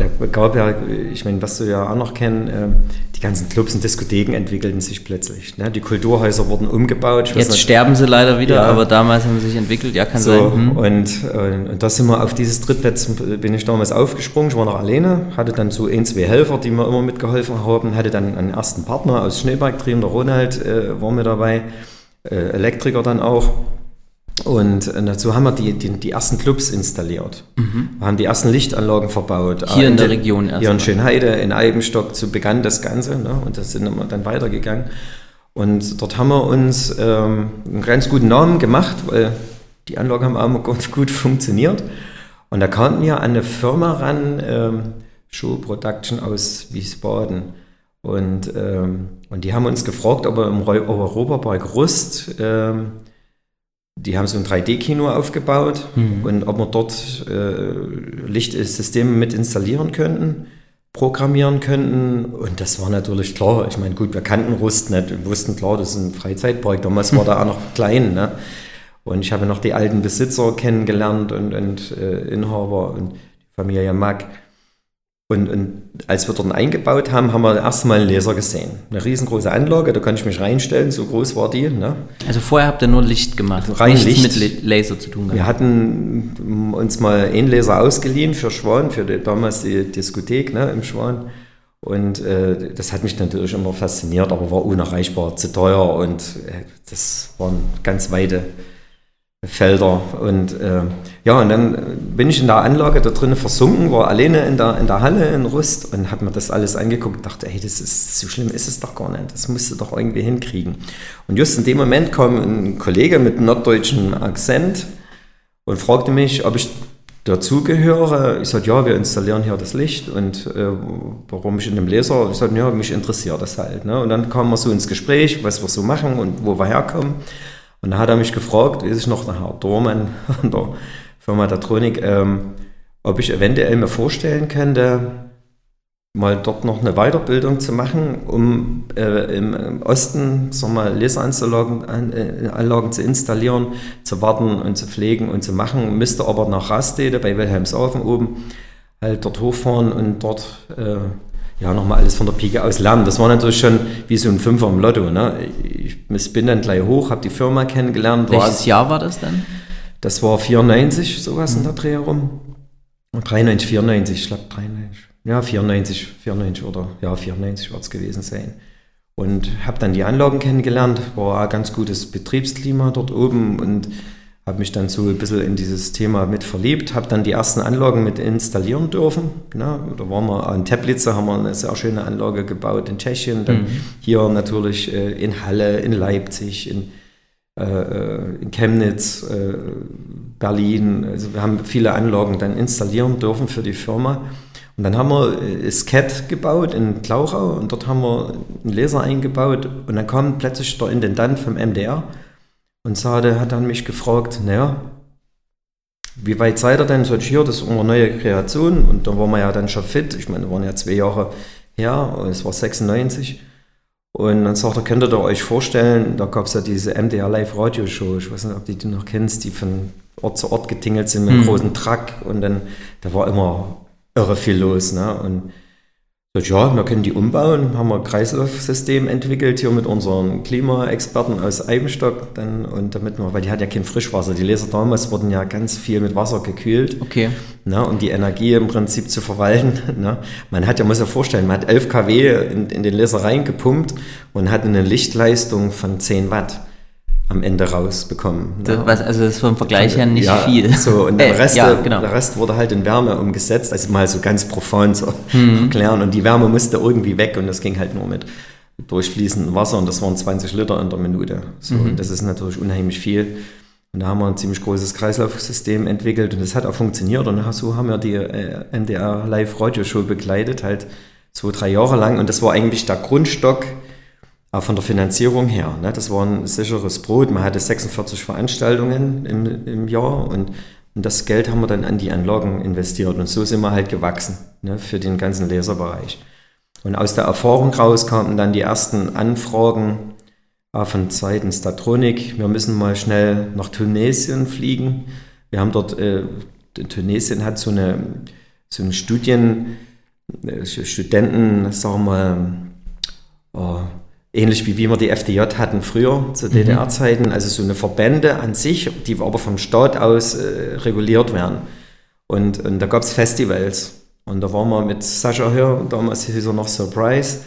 da gab ja, ich meine, was du ja auch noch kennen, äh, die ganzen Clubs und Diskotheken entwickelten sich plötzlich. Ne? Die Kulturhäuser wurden umgebaut. Jetzt nicht, sterben sie leider wieder, ja. aber damals haben sie sich entwickelt, ja, kann so, sein. Hm. Und, und, und da sind wir auf dieses Trittplatz, bin ich damals aufgesprungen, ich war noch alleine, hatte dann so ein, zwei Helfer, die mir immer mitgeholfen haben, hatte dann einen ersten Partner aus Schneebergtrieben, der Ronald äh, war mir dabei, äh, Elektriker dann auch. Und äh, dazu haben wir die, die, die ersten Clubs installiert. Mhm. Wir haben die ersten Lichtanlagen verbaut. Hier in, in der Region erst. Hier in Schönheide, in Eibenstock, so begann das Ganze. Ne? Und das sind wir dann weitergegangen. Und dort haben wir uns ähm, einen ganz guten Namen gemacht, weil die Anlagen haben auch immer ganz gut funktioniert. Und da kamen wir an eine Firma ran, ähm, Show Production aus Wiesbaden. Und, ähm, und die haben uns gefragt, ob wir im Europapark Rust ähm, die haben so ein 3D-Kino aufgebaut mhm. und ob wir dort äh, Lichtsysteme mit installieren könnten, programmieren könnten. Und das war natürlich klar. Ich meine, gut, wir kannten Rust nicht. Wir wussten klar, das ist ein Freizeitpark. Damals war da auch noch klein. Ne? Und ich habe noch die alten Besitzer kennengelernt und, und äh, Inhaber und die Familie Mack. Und, und, als wir dort eingebaut haben, haben wir erstmal einen Laser gesehen. Eine riesengroße Anlage, da konnte ich mich reinstellen, so groß war die. Ne? Also vorher habt ihr nur Licht gemacht, rein Nichts Licht. mit Laser zu tun gehabt. Wir hatten uns mal einen Laser ausgeliehen für Schwan, für die, damals die Diskothek ne, im Schwan. Und äh, das hat mich natürlich immer fasziniert, aber war unerreichbar, zu teuer und äh, das waren ganz weite Felder. Und äh, ja, und dann bin ich in der Anlage da drinnen versunken, war alleine in der, in der Halle in Rust und habe mir das alles angeguckt dachte, hey, das ist so schlimm ist es doch gar nicht. Das musst du doch irgendwie hinkriegen. Und just in dem Moment kam ein Kollege mit norddeutschem Akzent und fragte mich, ob ich dazugehöre. Ich sagte, ja, wir installieren hier das Licht und äh, warum ich in dem Laser? Ich sagte, ja, mich interessiert das halt. Ne? Und dann kamen wir so ins Gespräch, was wir so machen und wo wir herkommen. Und da hat er mich gefragt, weiß ich noch, der Herr Dormann von der Firma Datronik, ähm, ob ich eventuell mir vorstellen könnte, mal dort noch eine Weiterbildung zu machen, um äh, im Osten sagen wir, Laseranlagen äh, Anlagen zu installieren, zu warten und zu pflegen und zu machen. Müsste aber nach Rastede bei Wilhelmshaven oben halt dort hochfahren und dort äh, ja, nochmal alles von der Pike aus lernen. Das war natürlich schon wie so ein Fünfer im Lotto. Ne? Ich bin dann gleich hoch, habe die Firma kennengelernt. Welches Jahr war das dann? Das war 94, sowas mhm. in der Dreh herum. 93, 94, ich glaube 93. Ja, 94, 94 oder ja, 94 wird es gewesen sein. Und habe dann die Anlagen kennengelernt, war ein ganz gutes Betriebsklima dort oben und habe mich dann so ein bisschen in dieses Thema mit verliebt, habe dann die ersten Anlagen mit installieren dürfen. Ja, da waren wir in Teplice, haben wir eine sehr schöne Anlage gebaut in Tschechien, dann mhm. hier natürlich äh, in Halle, in Leipzig, in, äh, äh in Chemnitz, äh, Berlin. Also wir haben viele Anlagen dann installieren dürfen für die Firma. Und dann haben wir äh, SCAT gebaut in Klauchau und dort haben wir einen Laser eingebaut und dann kam plötzlich der Intendant vom MDR und Sade hat dann mich gefragt, naja, wie weit seid ihr denn? So, hier, das ist unsere neue Kreation. Und da waren wir ja dann schon fit. Ich meine, das waren ja zwei Jahre her, es war 96. Und dann sagt er, könnt ihr euch vorstellen, da gab es ja diese MDR Live Radio Show, ich weiß nicht, ob du die noch kennst, die von Ort zu Ort getingelt sind mit einem mhm. großen Truck und dann, da war immer irre viel los. Ne? Und ja, wir können die umbauen, haben wir ein Kreislaufsystem entwickelt hier mit unseren Klimaexperten aus Eibenstock dann und damit wir, weil die hat ja kein Frischwasser, die Laser damals wurden ja ganz viel mit Wasser gekühlt. Okay. Na, und die Energie im Prinzip zu verwalten. Na. Man hat ja, muss ja vorstellen, man hat 11 kW in, in den Laser reingepumpt und hat eine Lichtleistung von 10 Watt. Am Ende rausbekommen. Das, ne? was, also das ist vom Vergleich her nicht ja, viel. So, und der, äh, Rest, ja, genau. der Rest wurde halt in Wärme umgesetzt, also mal so ganz profund so mhm. erklären. Und die Wärme musste irgendwie weg und das ging halt nur mit durchfließendem Wasser und das waren 20 Liter in der Minute. So, mhm. Und das ist natürlich unheimlich viel. Und da haben wir ein ziemlich großes Kreislaufsystem entwickelt und das hat auch funktioniert. Und so haben wir die äh, NDR Live Radio Show begleitet, halt zwei, drei Jahre lang. Und das war eigentlich der Grundstock auch von der Finanzierung her. Ne? Das war ein sicheres Brot. Man hatte 46 Veranstaltungen im, im Jahr und, und das Geld haben wir dann an die Anlagen investiert. Und so sind wir halt gewachsen ne? für den ganzen Leserbereich. Und aus der Erfahrung raus kamen dann die ersten Anfragen auch von Seiten Statronic. Wir müssen mal schnell nach Tunesien fliegen. Wir haben dort, äh, Tunesien hat so eine, so eine Studien, äh, Studenten, sagen wir mal, oh, ähnlich wie wir die FDJ hatten früher zu mhm. DDR-Zeiten, also so eine Verbände an sich, die aber vom Staat aus äh, reguliert werden. Und, und da gab es Festivals. Und da waren wir mit Sascha hier, damals hieß er noch Surprise.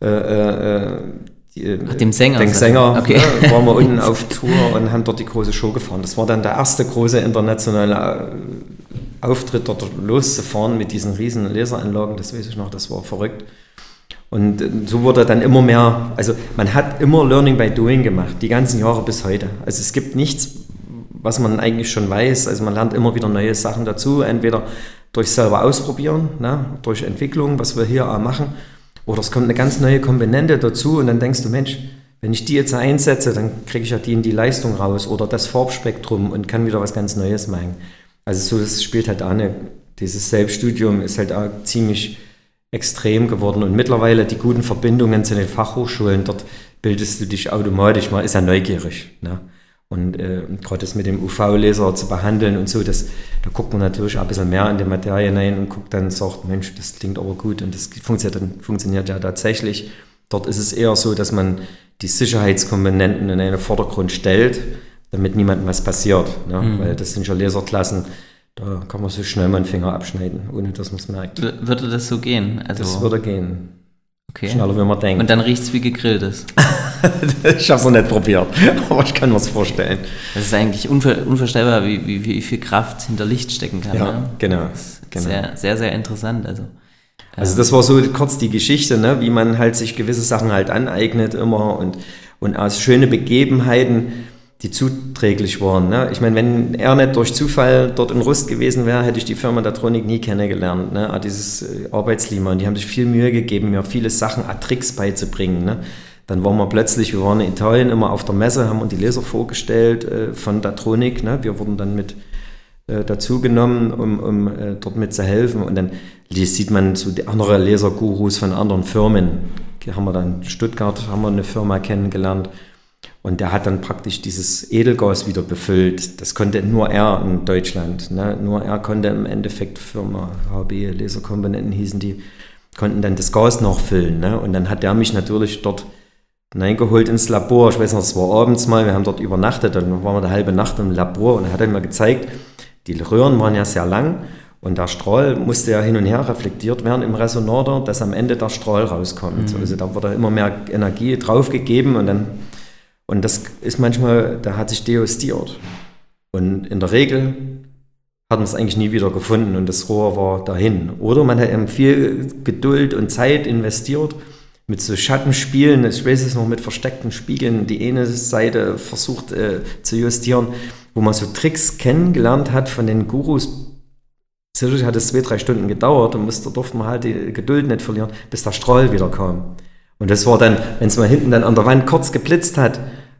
Äh, äh, die, Ach, dem Sänger. Den Sänger, okay. ne, waren wir unten auf Tour und haben dort die große Show gefahren. Das war dann der erste große internationale äh, Auftritt, dort loszufahren mit diesen riesen Laseranlagen. Das weiß ich noch, das war verrückt. Und äh, so wurde dann immer mehr, also man hat immer Learning by Doing gemacht, die ganzen Jahre bis heute. Also es gibt nichts, was man eigentlich schon weiß. Also man lernt immer wieder neue Sachen dazu, entweder durch selber ausprobieren, ne, durch Entwicklung, was wir hier auch machen, oder es kommt eine ganz neue Komponente dazu und dann denkst du, Mensch, wenn ich die jetzt einsetze, dann kriege ich ja die in die Leistung raus oder das Farbspektrum und kann wieder was ganz Neues machen. Also so, das spielt halt auch eine, dieses Selbststudium ist halt auch ziemlich extrem geworden und mittlerweile die guten Verbindungen zu den Fachhochschulen, dort bildest du dich automatisch, man ist ja neugierig. Ne? Und äh, gerade das mit dem UV-Laser zu behandeln und so, das, da guckt man natürlich auch ein bisschen mehr in die Materie hinein und guckt dann und sagt, Mensch, das klingt aber gut und das funktioniert, funktioniert ja tatsächlich. Dort ist es eher so, dass man die Sicherheitskomponenten in den Vordergrund stellt, damit niemandem was passiert. Ne? Mhm. Weil das sind ja Laserklassen, da kann man so schnell mal einen Finger abschneiden, ohne dass man es merkt. Würde das so gehen? Also das würde gehen. Okay. Schneller, wie man denkt. Und dann riecht es wie gegrilltes. ich habe es noch nicht probiert, aber ich kann mir es vorstellen. Das ist eigentlich unver unvorstellbar, wie, wie, wie, viel Kraft hinter Licht stecken kann. Ja, ne? genau. genau. Sehr, sehr, sehr interessant. Also, also das war so kurz die Geschichte, ne? wie man halt sich gewisse Sachen halt aneignet immer und, und aus schöne Begebenheiten die zuträglich waren. Ne? Ich meine, wenn er nicht durch Zufall dort in Rust gewesen wäre, hätte ich die Firma Datronic nie kennengelernt. Ne? Ah, dieses äh, Arbeitsklima. Und die haben sich viel Mühe gegeben, mir viele Sachen, Tricks beizubringen. Ne? Dann waren wir plötzlich, wir waren in Italien immer auf der Messe, haben uns die Laser vorgestellt äh, von Datronic. Ne? Wir wurden dann mit äh, dazugenommen, um, um äh, dort mit zu helfen. Und dann sieht man so die anderen Lasergurus von anderen Firmen. Haben wir dann in Stuttgart haben wir eine Firma kennengelernt und der hat dann praktisch dieses Edelgas wieder befüllt. Das konnte nur er in Deutschland. Ne? Nur er konnte im Endeffekt Firma HB Laserkomponenten hießen die, konnten dann das Gas nachfüllen. Ne? Und dann hat er mich natürlich dort hineingeholt ins Labor. Ich weiß noch, es war abends mal, wir haben dort übernachtet, dann waren wir eine halbe Nacht im Labor und er hat dann mal gezeigt, die Röhren waren ja sehr lang und der Strahl musste ja hin und her reflektiert werden im Resonator, dass am Ende der Strahl rauskommt. Mhm. Also da wurde immer mehr Energie draufgegeben und dann und das ist manchmal, da hat sich deostiert. Und in der Regel hat man es eigentlich nie wieder gefunden und das Rohr war dahin. Oder man hat eben viel Geduld und Zeit investiert mit so Schattenspielen, ich weiß es noch, mit versteckten Spiegeln, die eine Seite versucht äh, zu justieren, wo man so Tricks kennengelernt hat von den Gurus. Sicherlich hat es zwei, drei Stunden gedauert und musste, durfte man halt die Geduld nicht verlieren, bis der Strahl wieder kam. Und das war dann, wenn es mal hinten dann an der Wand kurz geblitzt hat,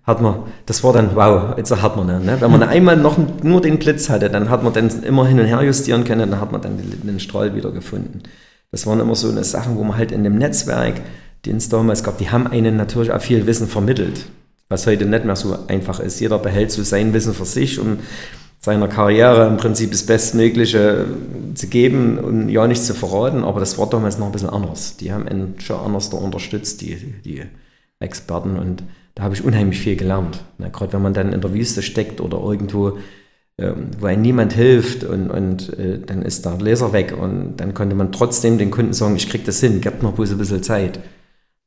hat man, das war dann, wow, jetzt hat man ne? Wenn man einmal noch nur den Blitz hatte, dann hat man dann immer hin und her justieren können, dann hat man dann den, den Strahl wieder gefunden. Das waren immer so eine Sachen, wo man halt in dem Netzwerk, den es damals gab, die haben einen natürlich auch viel Wissen vermittelt, was heute nicht mehr so einfach ist. Jeder behält so sein Wissen für sich, um seiner Karriere im Prinzip das Bestmögliche zu geben und ja nichts zu verraten, aber das war damals noch ein bisschen anders. Die haben einen schon anders da unterstützt, die, die Experten und da habe ich unheimlich viel gelernt. Ne? Gerade wenn man dann in der Wüste steckt oder irgendwo, ähm, wo einem niemand hilft und, und äh, dann ist der Laser weg und dann konnte man trotzdem den Kunden sagen, ich kriege das hin, gebt noch bloß ein bisschen Zeit.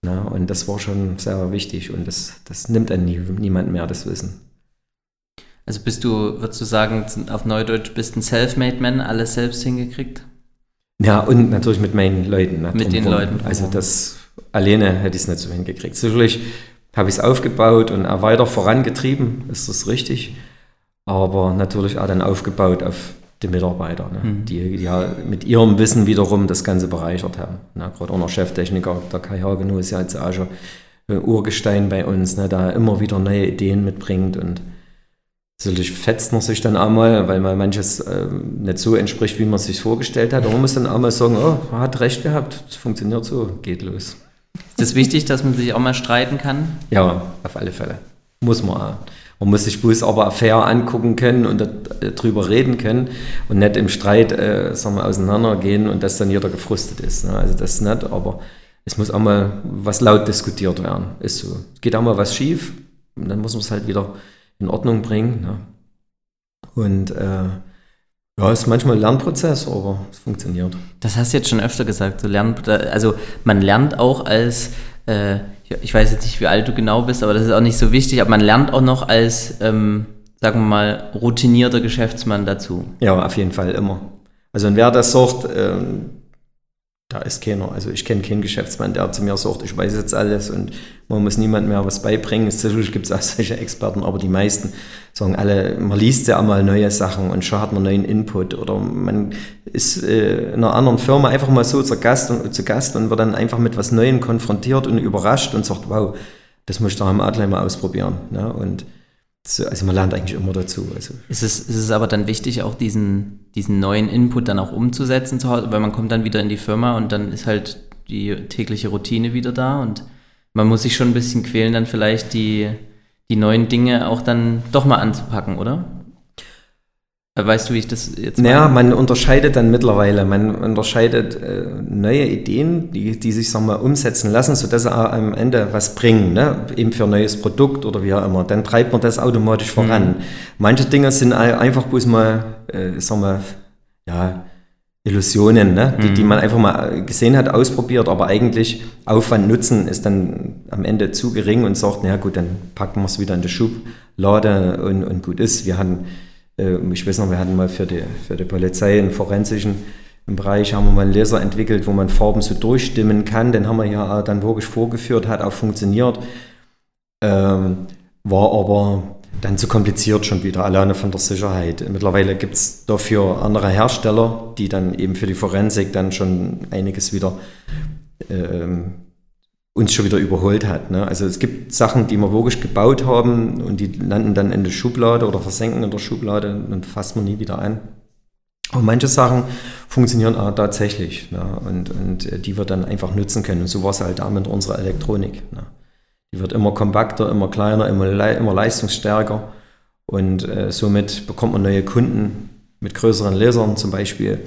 Na, und das war schon sehr wichtig und das, das nimmt dann nie, niemand mehr, das Wissen. Also bist du, würdest du sagen, auf Neudeutsch bist ein Self-Made-Man, alles selbst hingekriegt? Ja, und natürlich mit meinen Leuten. Ne, mit den Leuten. Also das alleine hätte ich es nicht so hingekriegt. Sicherlich habe ich es aufgebaut und auch weiter vorangetrieben, ist das richtig. Aber natürlich auch dann aufgebaut auf die Mitarbeiter, ne? mhm. die, die ja mit ihrem Wissen wiederum das Ganze bereichert haben. Ne? Gerade unser Cheftechniker, der Kai Hagenu, ist ja jetzt auch schon ein Urgestein bei uns, ne? da immer wieder neue Ideen mitbringt und Sicherlich fetzt man sich dann einmal, weil man manches äh, nicht so entspricht, wie man es sich vorgestellt hat. Aber man muss dann auch mal sagen, oh, man hat recht gehabt, es funktioniert so, geht los. Ist wichtig, dass man sich auch mal streiten kann? Ja, auf alle Fälle. Muss man auch. Man muss sich bloß aber fair angucken können und darüber reden können und nicht im Streit äh, sagen wir, auseinandergehen und dass dann jeder gefrustet ist. Ne? Also das ist nicht, aber es muss auch mal was laut diskutiert werden. Ist so. Es geht auch mal was schief und dann muss man es halt wieder in Ordnung bringen. Ne? Und äh, ja, ist manchmal ein Lernprozess, aber es funktioniert. Das hast du jetzt schon öfter gesagt. Du lernst, also man lernt auch als, äh, ich weiß jetzt nicht, wie alt du genau bist, aber das ist auch nicht so wichtig, aber man lernt auch noch als, ähm, sagen wir mal, routinierter Geschäftsmann dazu. Ja, auf jeden Fall immer. Also und wer das sagt, ähm, da ist keiner. Also ich kenne keinen Geschäftsmann, der zu mir sagt, ich weiß jetzt alles und man muss niemand mehr was beibringen. Natürlich gibt es auch solche Experten, aber die meisten sagen alle, man liest ja einmal neue Sachen und schon hat man neuen Input oder man ist äh, in einer anderen Firma einfach mal so zu Gast, und, zu Gast und wird dann einfach mit was Neuem konfrontiert und überrascht und sagt, wow, das muss ich doch am Adler mal ausprobieren. Ne? Und also man lernt eigentlich immer dazu. Also. Ist, es, ist es aber dann wichtig, auch diesen, diesen neuen Input dann auch umzusetzen zu Hause, weil man kommt dann wieder in die Firma und dann ist halt die tägliche Routine wieder da und man muss sich schon ein bisschen quälen, dann vielleicht die, die neuen Dinge auch dann doch mal anzupacken, oder? Äh, weißt du, wie ich das jetzt meine? Ja, man unterscheidet dann mittlerweile, man unterscheidet äh, neue Ideen, die, die sich sagen wir, umsetzen lassen, sodass sie am Ende was bringen, ne? eben für ein neues Produkt oder wie auch immer. Dann treibt man das automatisch voran. Mhm. Manche Dinge sind einfach bloß mal, äh, sagen wir, ja, Illusionen, ne? die, mhm. die man einfach mal gesehen hat, ausprobiert, aber eigentlich Aufwand Nutzen ist dann am Ende zu gering und sagt, na gut, dann packen wir es wieder in die Schublade und, und gut ist. Wir hatten äh, ich weiß noch, wir hatten mal für die, für die Polizei einen forensischen im Bereich haben wir mal einen Laser entwickelt, wo man Farben so durchstimmen kann. Den haben wir ja dann wirklich vorgeführt, hat auch funktioniert. Ähm, war aber dann zu kompliziert schon wieder, alleine von der Sicherheit. Mittlerweile gibt es dafür andere Hersteller, die dann eben für die Forensik dann schon einiges wieder ähm, uns schon wieder überholt hat. Ne? Also es gibt Sachen, die wir wirklich gebaut haben und die landen dann in der Schublade oder versenken in der Schublade und fasst man nie wieder an. Aber manche Sachen funktionieren auch tatsächlich ne? und, und äh, die wir dann einfach nutzen können. Und so war es halt damit unserer Elektronik. Ne? Die wird immer kompakter, immer kleiner, immer, immer leistungsstärker und äh, somit bekommt man neue Kunden mit größeren Lasern zum Beispiel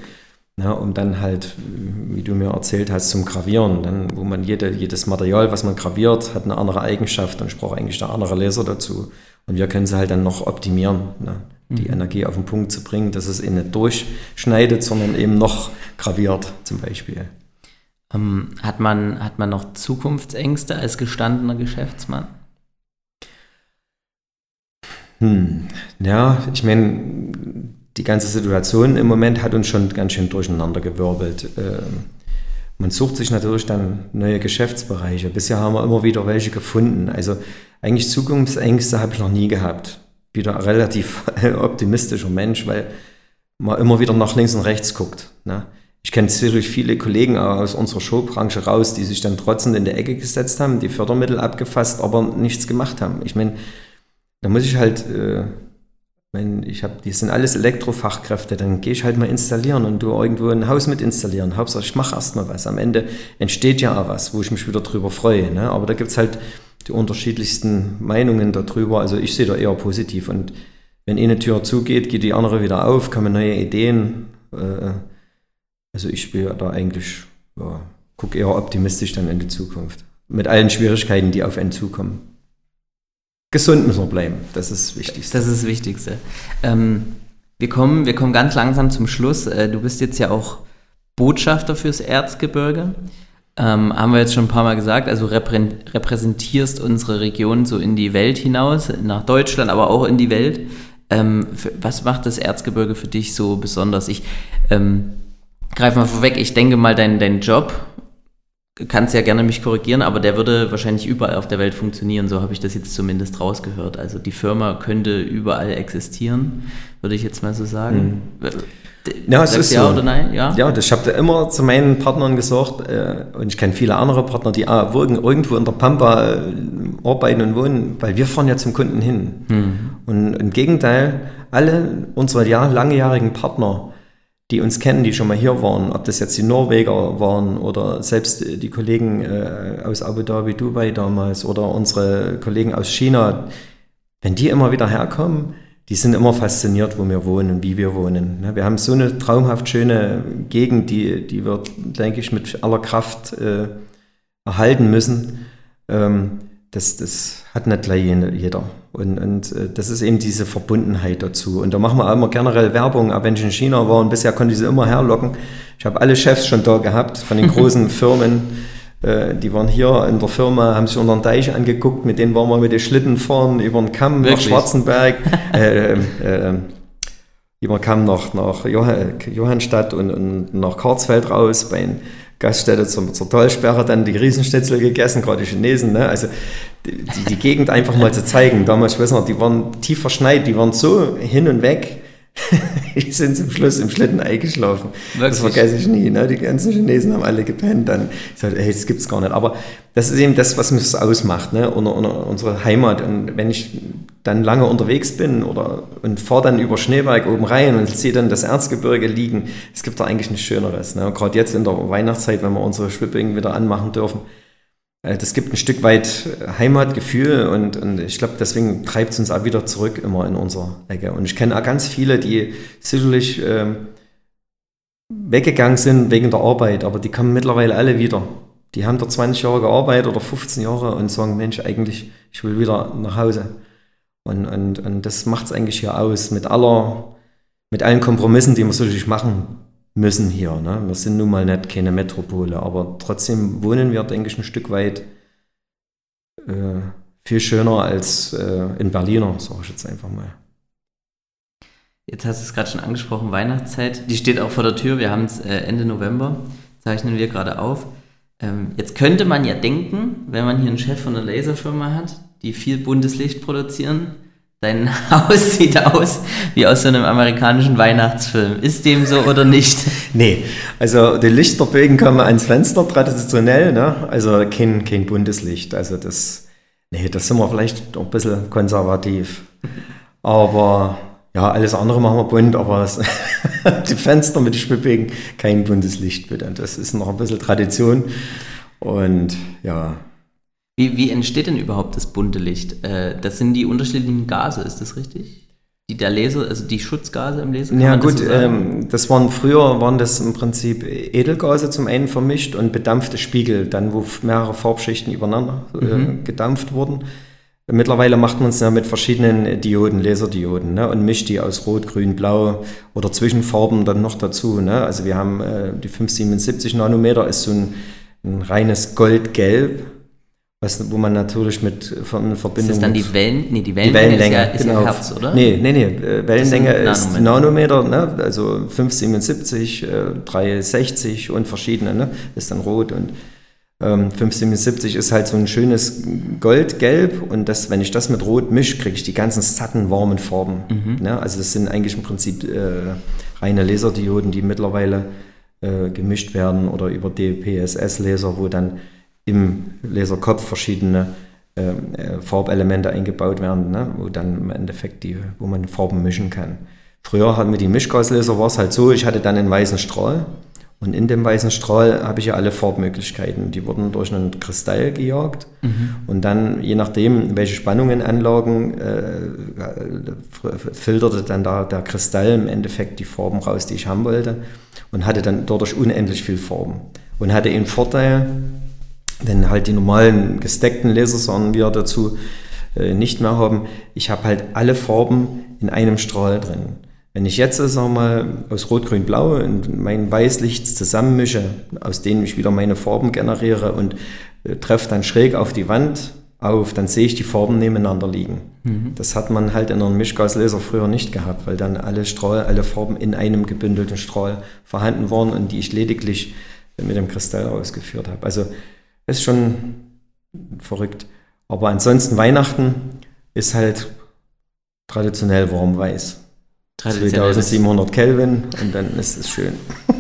ja, um dann halt, wie du mir erzählt hast, zum Gravieren, dann, wo man jede, jedes Material, was man graviert, hat eine andere Eigenschaft, dann sprach eigentlich der andere Laser dazu. Und wir können sie halt dann noch optimieren, ne? die mhm. Energie auf den Punkt zu bringen, dass es eben nicht durchschneidet, sondern eben noch graviert zum Beispiel. Ähm, hat, man, hat man noch Zukunftsängste als gestandener Geschäftsmann? Hm, ja, ich meine, die ganze Situation im Moment hat uns schon ganz schön durcheinandergewirbelt. Ähm, man sucht sich natürlich dann neue Geschäftsbereiche. Bisher haben wir immer wieder welche gefunden. Also eigentlich Zukunftsängste habe ich noch nie gehabt. Wieder ein relativ optimistischer Mensch, weil man immer wieder nach links und rechts guckt. Ne? Ich kenne sicherlich viele Kollegen aus unserer Showbranche raus, die sich dann trotzdem in die Ecke gesetzt haben, die Fördermittel abgefasst, aber nichts gemacht haben. Ich meine, da muss ich halt äh, wenn ich habe, die sind alles Elektrofachkräfte, dann gehe ich halt mal installieren und du irgendwo ein Haus mit installieren. Hauptsache, ich mache erst mal was. Am Ende entsteht ja auch was, wo ich mich wieder drüber freue. Ne? Aber da gibt es halt die unterschiedlichsten Meinungen darüber. Also ich sehe da eher positiv. Und wenn eine Tür zugeht, geht die andere wieder auf, kommen neue Ideen. Äh, also ich bin da eigentlich, ja, gucke eher optimistisch dann in die Zukunft. Mit allen Schwierigkeiten, die auf einen zukommen gesund müssen wir bleiben. Das ist das Wichtigste. Das ist das Wichtigste. Ähm, wir, kommen, wir kommen ganz langsam zum Schluss. Äh, du bist jetzt ja auch Botschafter fürs Erzgebirge. ähm, haben wir jetzt schon ein paar Mal gesagt, also reprä repräsentierst unsere Region so in die Welt hinaus, nach Deutschland, aber auch in die Welt. Ähm, was macht das Erzgebirge für dich so besonders? Ich ähm, greife mal vorweg, ich denke mal, dein, dein Job, kannst ja gerne mich korrigieren, aber der würde wahrscheinlich überall auf der Welt funktionieren, so habe ich das jetzt zumindest rausgehört. Also die Firma könnte überall existieren, würde ich jetzt mal so sagen. Mhm. Ja, es ist ja so. oder nein? Ja, ja ich habe immer zu meinen Partnern gesagt, äh, und ich kenne viele andere Partner, die ah, irgendwo in der Pampa äh, arbeiten und wohnen, weil wir fahren ja zum Kunden hin. Mhm. Und im Gegenteil, alle unsere Jahr, langjährigen Partner, die uns kennen, die schon mal hier waren, ob das jetzt die Norweger waren oder selbst die Kollegen äh, aus Abu Dhabi, Dubai damals oder unsere Kollegen aus China, wenn die immer wieder herkommen, die sind immer fasziniert, wo wir wohnen, wie wir wohnen. Ne, wir haben so eine traumhaft schöne Gegend, die, die wir, denke ich, mit aller Kraft äh, erhalten müssen. Ähm, das, das hat nicht gleich jeder. Und, und äh, das ist eben diese Verbundenheit dazu. Und da machen wir auch immer generell Werbung, auch wenn ich in China war und bisher konnte ich sie immer herlocken. Ich habe alle Chefs schon da gehabt von den großen Firmen. Äh, die waren hier in der Firma, haben sich unter den Deich angeguckt, mit denen waren wir mit den Schlitten fahren über den Kamm Wirklich? nach Schwarzenberg, äh, äh, äh, über den Kamm nach, nach Johannstadt und, und nach Karlsfeld raus bei den Gaststätte zur, zur Tollsperre, dann die Riesenschnitzel gegessen, gerade die Chinesen. Ne? Also die, die Gegend einfach mal zu zeigen. Damals, ich weiß noch, die waren tief verschneit, die waren so hin und weg die sind zum Schluss im Schlitten eingeschlafen. Wirklich? Das vergesse ich nie. Ne? Die ganzen Chinesen haben alle gepennt. Dann ich sagte, hey, das gibt's gar nicht. Aber das ist eben das, was mich ausmacht, ne? Unter, unter unsere Heimat. Und wenn ich dann lange unterwegs bin oder und fahre dann über Schneeberg oben rein und sehe dann das Erzgebirge liegen, es gibt da eigentlich nichts Schöneres. Ne? Gerade jetzt in der Weihnachtszeit, wenn wir unsere Schwippingen wieder anmachen dürfen, das gibt ein Stück weit Heimatgefühl und, und ich glaube, deswegen treibt es uns auch wieder zurück immer in unserer Ecke. Und ich kenne auch ganz viele, die sicherlich ähm, weggegangen sind wegen der Arbeit, aber die kommen mittlerweile alle wieder. Die haben da 20 Jahre gearbeitet oder 15 Jahre und sagen, Mensch, eigentlich, ich will wieder nach Hause. Und, und, und das macht es eigentlich hier aus, mit aller, mit allen Kompromissen, die man sicherlich machen müssen hier. Ne? Wir sind nun mal nicht keine Metropole, aber trotzdem wohnen wir, denke ich, ein Stück weit äh, viel schöner als äh, in Berliner, sage ich jetzt einfach mal. Jetzt hast du es gerade schon angesprochen, Weihnachtszeit, die steht auch vor der Tür, wir haben es äh, Ende November, zeichnen wir gerade auf. Ähm, jetzt könnte man ja denken, wenn man hier einen Chef von einer Laserfirma hat, die viel buntes Licht produzieren, Dein Haus sieht aus wie aus so einem amerikanischen Weihnachtsfilm. Ist dem so oder nicht? nee, also die Lichterbögen kommen ans Fenster traditionell, ne? also kein, kein buntes Licht. Also das, nee, das sind wir vielleicht ein bisschen konservativ. Aber ja, alles andere machen wir bunt, aber die Fenster mit den Schwibbögen, kein buntes Licht bitte. Das ist noch ein bisschen Tradition. Und ja, wie, wie entsteht denn überhaupt das bunte Licht? Äh, das sind die unterschiedlichen Gase, ist das richtig? Die der Laser, also die Schutzgase im Laser? Ja gut, das, so ähm, das, waren früher waren das im Prinzip Edelgase zum einen vermischt und bedampfte Spiegel, dann wo mehrere Farbschichten übereinander äh, mhm. gedampft wurden. Mittlerweile macht man es ja mit verschiedenen Dioden, Laserdioden, ne, und mischt die aus Rot, Grün, Blau oder Zwischenfarben dann noch dazu. Ne? Also wir haben äh, die 577 Nanometer ist so ein, ein reines Goldgelb was, wo man natürlich mit von Verbindung. Ist das dann die Wellen? Nee, die Wellenlänge, die Wellenlänge ist, ja, ist ja Hertz, oder? Nee, nee, nee. Wellenlänge ist Nanometer, ne? also 577, 360 äh, und verschiedene, ne? ist dann rot und ähm, 577 ist halt so ein schönes Goldgelb und das, wenn ich das mit Rot mische, kriege ich die ganzen satten, warmen Farben. Mhm. Ne? Also das sind eigentlich im Prinzip äh, reine Laserdioden, die mittlerweile äh, gemischt werden oder über DPSS-Laser, wo dann im Laserkopf verschiedene ähm, äh, Farbelemente eingebaut werden, ne? wo dann im Endeffekt die, wo man Farben mischen kann. Früher hatten wir die Mischgaslaser, war es halt so, ich hatte dann einen weißen Strahl und in dem weißen Strahl habe ich ja alle Farbmöglichkeiten. Die wurden durch einen Kristall gejagt mhm. und dann, je nachdem, welche Spannungen anlagen, äh, filterte dann da der Kristall im Endeffekt die Farben raus, die ich haben wollte und hatte dann dadurch unendlich viel Farben und hatte den Vorteil, denn halt die normalen gesteckten Lasersonnen wir dazu äh, nicht mehr haben. Ich habe halt alle Farben in einem Strahl drin. Wenn ich jetzt, sag mal, aus Rot, Grün, Blau und mein Weißlicht zusammenmische, aus denen ich wieder meine Farben generiere und äh, treffe dann schräg auf die Wand auf, dann sehe ich die Farben nebeneinander liegen. Mhm. Das hat man halt in einem Mischgaslaser früher nicht gehabt, weil dann alle Strahl, alle Farben in einem gebündelten Strahl vorhanden waren und die ich lediglich mit dem Kristall ausgeführt habe. Also ist schon verrückt. Aber ansonsten Weihnachten ist halt traditionell warm-weiß. 2700 Kelvin und dann ist es schön.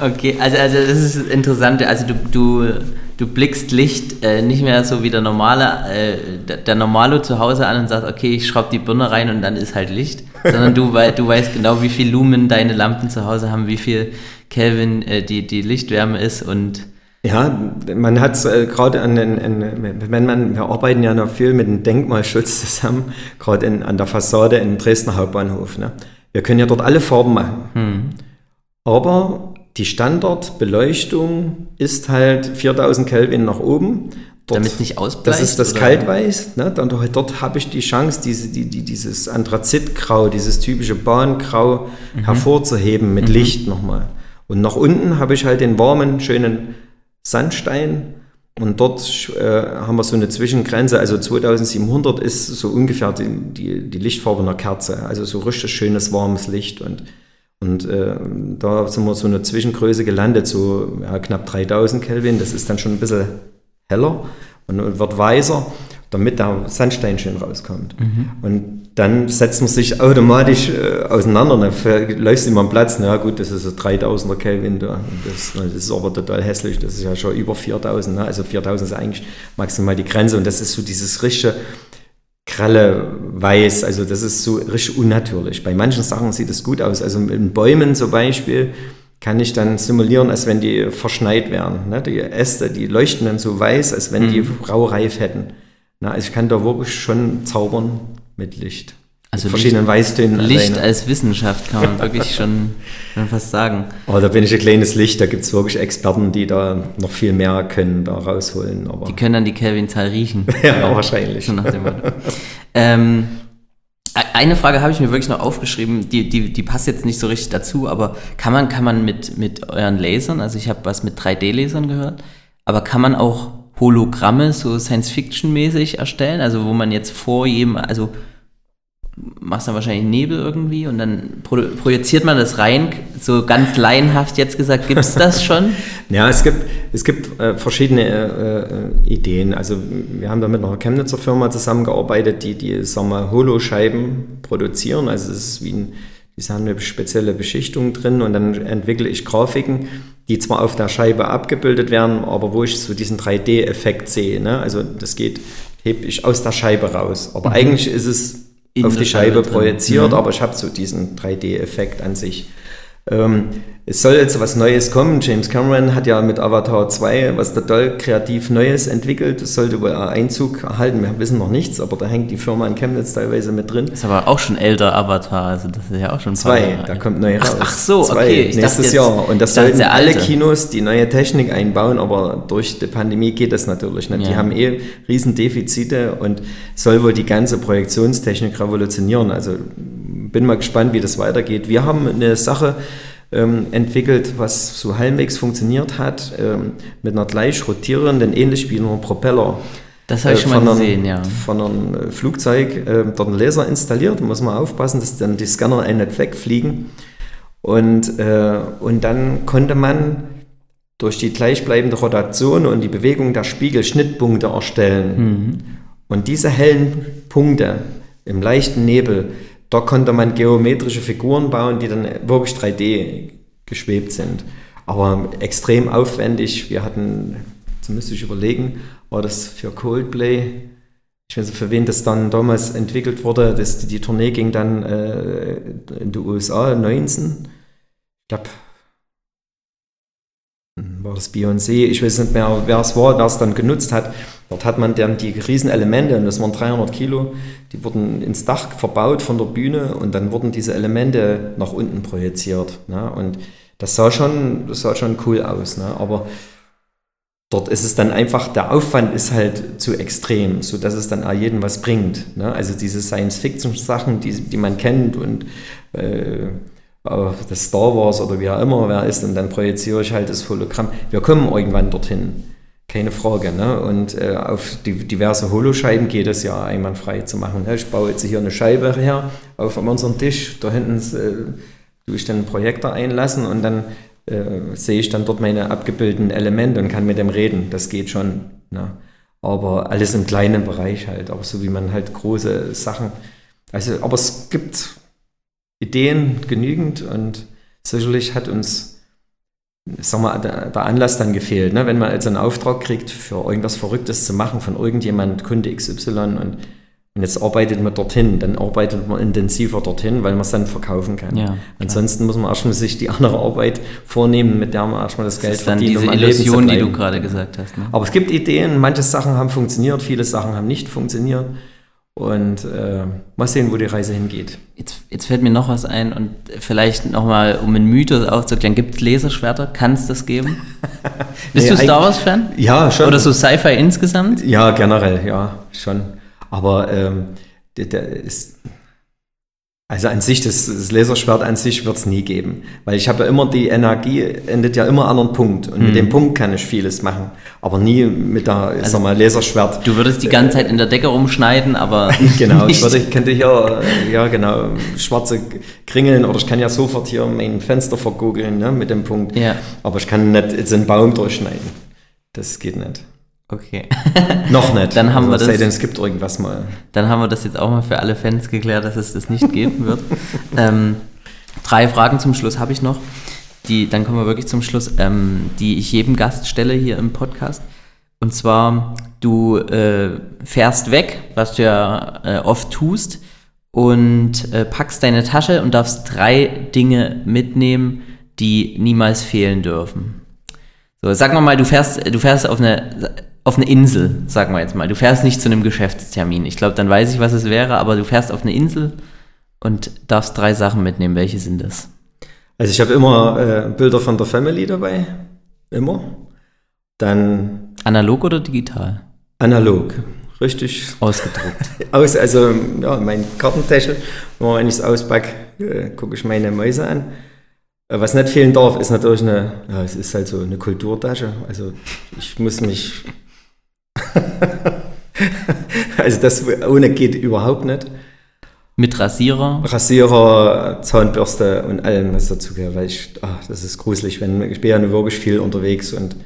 Okay, also, also das ist interessant. Also du, du, du blickst Licht äh, nicht mehr so wie der normale, äh, der, der Normalo zu Hause an und sagst, okay, ich schraube die Birne rein und dann ist halt Licht, sondern du, du weißt genau, wie viel Lumen deine Lampen zu Hause haben, wie viel Kelvin äh, die, die Lichtwärme ist und ja, man hat äh, gerade an den, an, wenn man, wir arbeiten ja noch viel mit dem Denkmalschutz zusammen, gerade an der Fassade in Dresdner Hauptbahnhof. Ne? Wir können ja dort alle Farben machen. Hm. Aber die Standardbeleuchtung ist halt 4000 Kelvin nach oben. Damit es nicht ausbleicht? Das ist das oder? Kaltweiß. Ne? Dann, dort habe ich die Chance, diese, die, die, dieses Anthrazitgrau, dieses typische Bahngrau mhm. hervorzuheben mit mhm. Licht nochmal. Und nach unten habe ich halt den warmen, schönen Sandstein. Und dort äh, haben wir so eine Zwischengrenze, also 2700 ist so ungefähr die, die, die Lichtfarbe einer Kerze, also so richtig schönes warmes Licht. Und, und äh, da sind wir so eine Zwischengröße gelandet, so ja, knapp 3000 Kelvin, das ist dann schon ein bisschen heller und wird weißer damit der Sandstein schön rauskommt. Mhm. Und dann setzt man sich automatisch äh, auseinander. Dann läufst du immer am Platz, na gut, das ist ein 3000er Kelvin da. Das, das, ist aber total hässlich, das ist ja schon über 4000. Ne? Also 4000 ist eigentlich maximal die Grenze und das ist so dieses richtige grelle Weiß, also das ist so richtig unnatürlich. Bei manchen Sachen sieht es gut aus. Also in Bäumen zum Beispiel kann ich dann simulieren, als wenn die verschneit wären. Ne? Die Äste, die leuchten dann so weiß, als wenn mhm. die raureif hätten. Na, also ich kann da wirklich schon zaubern mit Licht. Also verschiedenen Licht, Weißtönen. Licht alleine. als Wissenschaft kann man wirklich schon, schon fast sagen. Aber da bin ich ein kleines Licht, da gibt es wirklich Experten, die da noch viel mehr können, da rausholen. Aber die können dann die Kelvin-Zahl riechen. ja, wahrscheinlich. nach dem ähm, e-, eine Frage habe ich mir wirklich noch aufgeschrieben, die, die, die passt jetzt nicht so richtig dazu, aber kann man, kann man mit, mit euren Lasern, also ich habe was mit 3D-Lasern gehört, aber kann man auch Hologramme so Science-Fiction-mäßig erstellen, also wo man jetzt vor jedem, also machst dann wahrscheinlich Nebel irgendwie und dann pro projiziert man das rein, so ganz laienhaft jetzt gesagt, gibt es das schon? ja, es gibt, es gibt äh, verschiedene äh, äh, Ideen. Also wir haben da mit einer Chemnitzer Firma zusammengearbeitet, die die sagen wir, Holoscheiben produzieren. Also es ist wie ein die haben eine spezielle Beschichtung drin und dann entwickle ich Grafiken, die zwar auf der Scheibe abgebildet werden, aber wo ich so diesen 3D-Effekt sehe. Ne? Also das geht, hebe ich aus der Scheibe raus. Aber mhm. eigentlich ist es In auf die Scheibe, Scheibe projiziert, mhm. aber ich habe so diesen 3D-Effekt an sich. Ähm, es soll jetzt was Neues kommen. James Cameron hat ja mit Avatar 2 was total kreativ Neues entwickelt. Es sollte wohl Einzug erhalten. Wir wissen noch nichts, aber da hängt die Firma in Chemnitz teilweise mit drin. Ist aber auch schon älter Avatar, also das ist ja auch schon zwei. Da kommt neu raus. Ach, ach so, zwei, okay. Ich nächstes Jahr. Und das sollten alle Kinos die neue Technik einbauen, aber durch die Pandemie geht das natürlich nicht. Ja. Die haben eh Riesendefizite und soll wohl die ganze Projektionstechnik revolutionieren. Also bin mal gespannt, wie das weitergeht. Wir haben eine Sache ähm, entwickelt, was so halbwegs funktioniert hat, ähm, mit einer gleich rotierenden, ähnlich wie einem Propeller. Das habe ich äh, schon mal gesehen, einem, ja. Von einem äh, Flugzeug äh, dort einen Laser installiert, muss man aufpassen, dass dann die Scanner einen nicht wegfliegen. Und, äh, und dann konnte man durch die gleichbleibende Rotation und die Bewegung der Spiegel Schnittpunkte erstellen. Mhm. Und diese hellen Punkte im leichten Nebel, da konnte man geometrische Figuren bauen, die dann wirklich 3D geschwebt sind. Aber extrem aufwendig. Wir hatten, jetzt müsste ich überlegen, war das für Coldplay, ich weiß nicht, für wen das dann damals entwickelt wurde. Das, die, Tournee ging dann äh, in die USA 19. Ich glaube, war das Beyoncé, ich weiß nicht mehr, wer es war, wer es dann genutzt hat. Dort hat man dann die Riesenelemente, und das waren 300 Kilo, die wurden ins Dach verbaut von der Bühne und dann wurden diese Elemente nach unten projiziert. Ne? Und das sah schon, das sah schon cool aus. Ne? Aber dort ist es dann einfach, der Aufwand ist halt zu extrem, sodass es dann auch jedem was bringt. Ne? Also diese Science-Fiction-Sachen, die, die man kennt und äh, das Star Wars oder wie auch immer wer ist, und dann projiziere ich halt das Hologramm. Wir kommen irgendwann dorthin, keine Frage. Ne? Und äh, auf die diverse Holoscheiben geht es ja einwandfrei zu machen. Ne? Ich baue jetzt hier eine Scheibe her auf unserem Tisch, da hinten äh, tue ich dann einen Projektor einlassen und dann äh, sehe ich dann dort meine abgebildeten Elemente und kann mit dem reden. Das geht schon. Ne? Aber alles im kleinen Bereich halt, auch so wie man halt große Sachen. Also, aber es gibt Ideen genügend und sicherlich hat uns, sag mal, der, Anlass dann gefehlt. Ne? Wenn man jetzt einen Auftrag kriegt, für irgendwas Verrücktes zu machen von irgendjemand, Kunde XY und und jetzt arbeitet man dorthin, dann arbeitet man intensiver dorthin, weil man es dann verkaufen kann. Ja, Ansonsten muss man erstmal sich die andere Arbeit vornehmen, mit der man erstmal das, das Geld ist dann verdient. Diese um Illusion, die du gerade gesagt hast. Ne? Aber es gibt Ideen, manche Sachen haben funktioniert, viele Sachen haben nicht funktioniert. Und äh, mal sehen, wo die Reise hingeht. Jetzt, jetzt fällt mir noch was ein und vielleicht nochmal, um einen Mythos aufzuklären, gibt es Laserschwerter? Kann es das geben? Bist nee, du Star Wars-Fan? Ja, schon. Oder so Sci-Fi insgesamt? Ja, generell, ja, schon. Aber ähm, der, der ist, also an sich, das, das Laserschwert an sich wird es nie geben. Weil ich habe ja immer, die Energie endet ja immer an einem Punkt. Und mhm. mit dem Punkt kann ich vieles machen. Aber nie mit der, also, sag mal, Laserschwert. Du würdest die ganze Zeit in der Decke rumschneiden, aber. genau, ich, würde, ich könnte hier, ja genau, schwarze Kringeln oder ich kann ja sofort hier mein Fenster vergoogeln ne, mit dem Punkt. Ja. Aber ich kann nicht jetzt einen Baum durchschneiden. Das geht nicht. Okay. Noch nicht. Dann haben also, wir das. Sei denn, es gibt irgendwas mal. Dann haben wir das jetzt auch mal für alle Fans geklärt, dass es das nicht geben wird. ähm, drei Fragen zum Schluss habe ich noch. Die, dann kommen wir wirklich zum Schluss, ähm, die ich jedem Gast stelle hier im Podcast. Und zwar, du äh, fährst weg, was du ja äh, oft tust, und äh, packst deine Tasche und darfst drei Dinge mitnehmen, die niemals fehlen dürfen. So, sagen wir mal, du fährst, du fährst auf eine auf eine Insel, sagen wir jetzt mal. Du fährst nicht zu einem Geschäftstermin. Ich glaube, dann weiß ich, was es wäre, aber du fährst auf eine Insel und darfst drei Sachen mitnehmen. Welche sind das? Also ich habe immer äh, Bilder von der Family dabei. Immer. Dann. Analog oder digital? Analog. Richtig. Ausgedruckt. Aus, also ja, mein Kartentäschel. Wenn ich es auspacke, äh, gucke ich meine Mäuse an. Äh, was nicht fehlen darf, ist natürlich eine, ja, es ist halt so eine Kulturtasche. Also ich muss mich also das ohne geht überhaupt nicht. Mit Rasierer? Rasierer, Zahnbürste und allem, was dazu gehört. Weil ich, ach, das ist gruselig, wenn ich bin ja wirklich viel unterwegs und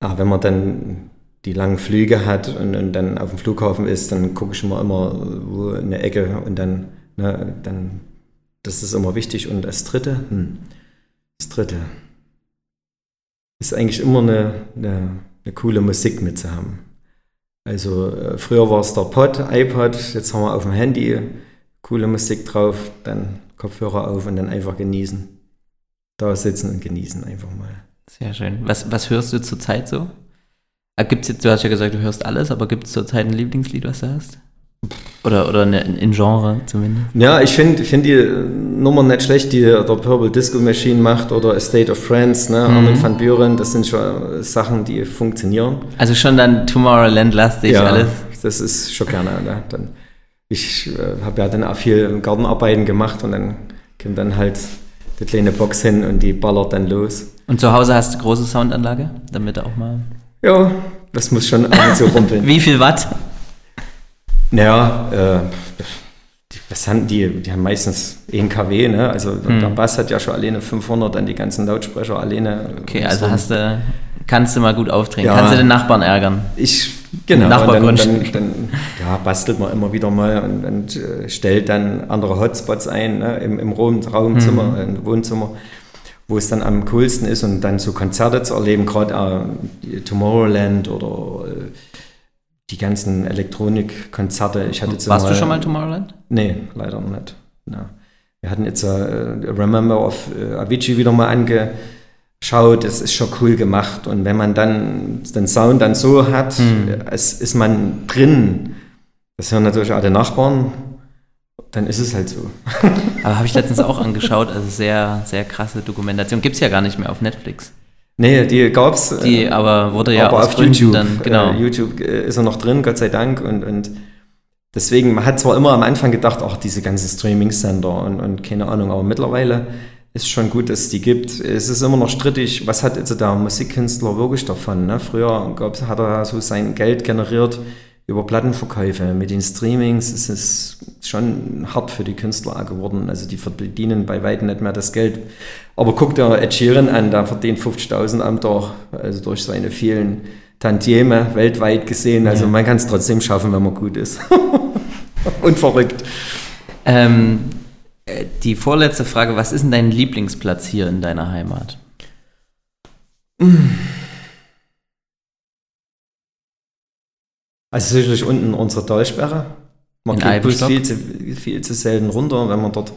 ach, wenn man dann die langen Flüge hat und, und dann auf dem Flughafen ist, dann gucke ich immer immer wo eine Ecke und dann, ne, dann, das ist immer wichtig. Und das dritte, hm, das dritte ist eigentlich immer eine, eine, eine coole Musik mitzuhaben. Also äh, früher war es der Pod, iPod, jetzt haben wir auf dem Handy coole Musik drauf, dann Kopfhörer auf und dann einfach genießen. Da sitzen und genießen einfach mal. Sehr schön. Was, was hörst du zurzeit so? Ah, gibt's jetzt, du hast ja gesagt, du hörst alles, aber gibt es zurzeit ein Lieblingslied, was du hast? Oder, oder in Genre zumindest? Ja, ich finde find die Nummer nicht schlecht, die der Purple Disco Machine macht oder A State of Friends, ne? Mhm. Armin van Buren, das sind schon Sachen, die funktionieren. Also schon dann Tomorrowland-lastig ja, alles? das ist schon gerne. Ne? Dann, ich äh, habe ja dann auch viel Gartenarbeiten gemacht und dann kommt dann halt die kleine Box hin und die ballert dann los. Und zu Hause hast du große Soundanlage, damit auch mal... Ja, das muss schon ab und zu rumpeln. Wie viel Watt? Naja, äh, was haben die? Die haben meistens 1 kW, ne? Also hm. der Bass hat ja schon alleine 500, dann die ganzen Lautsprecher alleine. Okay, also hast du, kannst du mal gut aufdrehen. Ja, kannst du den Nachbarn ärgern? Ich, genau. Nachbarn dann, dann, dann, ja, bastelt man immer wieder mal und, und äh, stellt dann andere Hotspots ein, ne? Im, im Raumzimmer, hm. im Wohnzimmer wo es dann am coolsten ist und dann so Konzerte zu erleben, gerade äh, Tomorrowland oder äh, die ganzen Elektronikkonzerte. Ich hatte Warst mal, du schon mal Tomorrowland? Nee, leider noch nicht. Ja. Wir hatten jetzt uh, Remember of uh, Avicii wieder mal angeschaut. Das ist schon cool gemacht. Und wenn man dann den Sound dann so hat, hm. es ist man drin. Das hören natürlich alle Nachbarn. Dann ist es halt so. Aber habe ich letztens auch angeschaut. Also sehr, sehr krasse Dokumentation. Gibt es ja gar nicht mehr auf Netflix. Nee, die gab's. Die äh, aber wurde ja aber auf Gründen YouTube. dann, genau. Äh, YouTube äh, ist er noch drin, Gott sei Dank. Und, und deswegen, man hat zwar immer am Anfang gedacht, ach, diese ganzen Streaming-Sender und, und keine Ahnung, aber mittlerweile ist schon gut, dass es die gibt. Es ist immer noch strittig, was hat jetzt der Musikkünstler wirklich davon? Ne? Früher gab's, hat er so sein Geld generiert über Plattenverkäufe. Mit den Streamings ist es schon hart für die Künstler geworden. Also die verdienen bei weitem nicht mehr das Geld. Aber guck dir Ed Sheeran an, der verdient 50.000 am Tag, also durch seine vielen Tantieme weltweit gesehen. Also Ja. man kann es trotzdem schaffen, wenn man gut ist. Und verrückt. Ähm, äh, die vorletzte Frage, was ist denn dein Lieblingsplatz hier in deiner Heimat? Also sicherlich unten unsere Talsperre. Man In geht bloß viel zu, viel zu selten runter, wenn man dort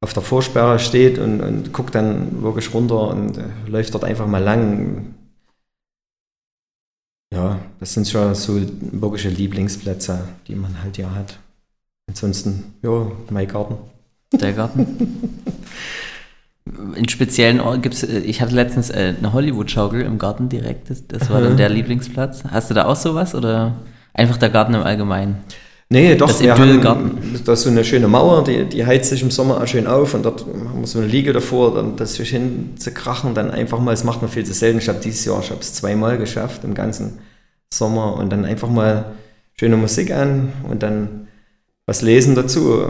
auf der Vorsperre steht und, und guckt dann wirklich runter und äh, läuft dort einfach mal lang. Ja, das sind schon so wirkliche Lieblingsplätze, die man halt hier hat. Ansonsten, ja, mein Garten. Der Garten? In speziellen Orten gibt es, ich hatte letztens äh, eine Hollywood-Schaukel im Garten direkt, das, das war dann der Lieblingsplatz. Hast du da auch sowas oder einfach der Garten im Allgemeinen? Nee, doch, Das wir haben da ist so eine schöne Mauer, die, die heizt sich im Sommer auch schön auf und dort haben wir so eine Liege davor, dann das sich hin zu krachen, dann einfach mal, das macht man viel zu selten. Ich habe dieses Jahr, ich habe es zweimal geschafft im ganzen Sommer und dann einfach mal schöne Musik an und dann was lesen dazu.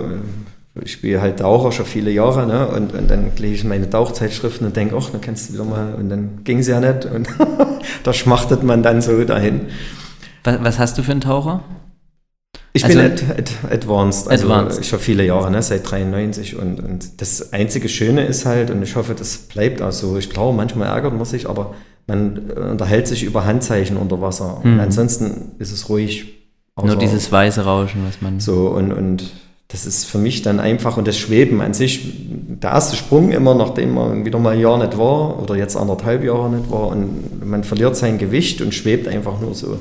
Ich spiele halt Taucher schon viele Jahre ne? und, und dann lese ich meine Tauchzeitschriften und denke, ach, dann kannst du wieder mal und dann ging es ja nicht und da schmachtet man dann so dahin. Was, was hast du für einen Taucher? Ich Also- bin ad, ad, advanced, also Advanced. schon viele Jahre, ne, seit 93 und, und das einzige Schöne ist halt, und ich hoffe, das bleibt auch so, ich glaube, manchmal ärgert man sich, aber man unterhält sich über Handzeichen unter Wasser und Mhm. ansonsten ist es ruhig. Nur dieses weiße Rauschen, was man. so und, und das ist für mich dann einfach und das Schweben an sich, der erste Sprung immer, nachdem man wieder mal ein Jahr nicht war oder jetzt anderthalb Jahre nicht war und man verliert sein Gewicht und schwebt einfach nur so.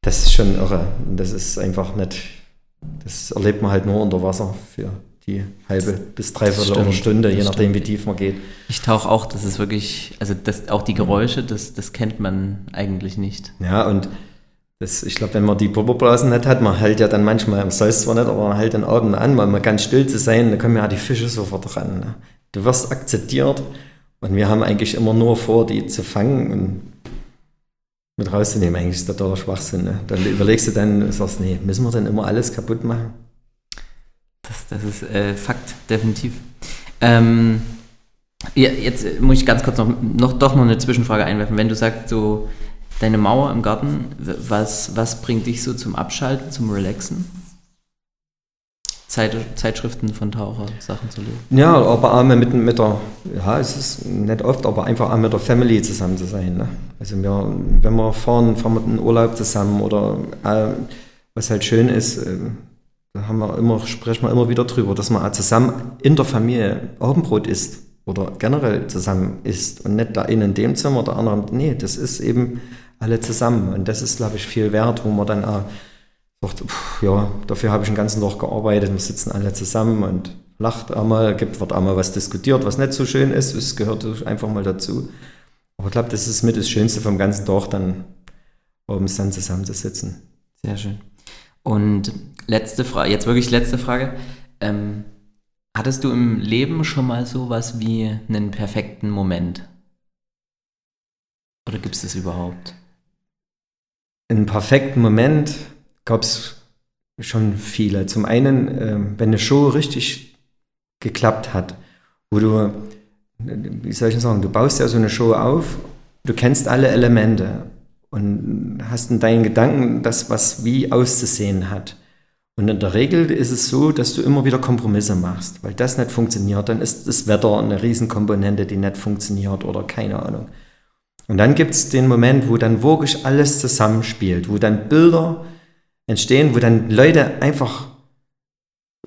Das ist schon irre. Und das ist einfach nicht, das erlebt man halt nur unter Wasser für die halbe bis dreiviertel Stunde, je nachdem wie tief man geht. Ich tauche auch, das ist wirklich, also das, auch die Geräusche, das, das kennt man eigentlich nicht. Ja, und das, ich glaube, wenn man die Pulverblasen nicht hat, man hält ja dann manchmal, man soll es zwar nicht, aber man hält den Atem an, weil man ganz still zu sein, da kommen ja die Fische sofort ran. Ne? Du wirst akzeptiert und wir haben eigentlich immer nur vor, die zu fangen und mit rauszunehmen. Eigentlich ist das totaler Schwachsinn. Ne? Dann überlegst du dann, sagst, nee, müssen wir denn immer alles kaputt machen? Das, das ist äh, Fakt, definitiv. Ähm, ja, jetzt muss ich ganz kurz noch, noch doch noch eine Zwischenfrage einwerfen. Wenn du sagst, so deine Mauer im Garten, was, was bringt dich so zum Abschalten, zum Relaxen? Zeit, Zeitschriften von Taucher, Sachen zu lesen. Ja, aber auch mit, mit der, ja, es ist nicht oft, aber einfach auch mit der Family zusammen zu sein. Ne? Also wir, wenn wir fahren, fahren wir in Urlaub zusammen oder äh, was halt schön ist, äh, da haben wir immer, sprechen wir immer wieder drüber, dass man auch zusammen in der Familie Abendbrot isst oder generell zusammen isst und nicht eine in dem Zimmer, der andere, nee, das ist eben alle zusammen und das ist, glaube ich, viel wert, wo man dann auch sagt, pff, ja, dafür habe ich den ganzen Tag gearbeitet, wir sitzen alle zusammen und lacht einmal, gibt, wird einmal was diskutiert, was nicht so schön ist, es gehört einfach mal dazu. Aber ich glaube, das ist mit das Schönste vom ganzen Tag, dann abends dann zusammenzusitzen. Sehr schön. Und letzte Frage, jetzt wirklich letzte Frage. Ähm, hattest du im Leben schon mal sowas wie einen perfekten Moment? Oder gibt es das überhaupt? Einen perfekten Moment gab es schon viele. Zum einen, ähm, wenn eine Show richtig geklappt hat, wo du, wie soll ich sagen, du baust ja so eine Show auf, du kennst alle Elemente und hast in deinen Gedanken das, was wie auszusehen hat. Und in der Regel ist es so, dass du immer wieder Kompromisse machst, weil das nicht funktioniert. Dann ist das Wetter eine Riesenkomponente, die nicht funktioniert oder keine Ahnung. Und dann gibt es den Moment, wo dann wirklich alles zusammenspielt, wo dann Bilder entstehen, wo dann Leute einfach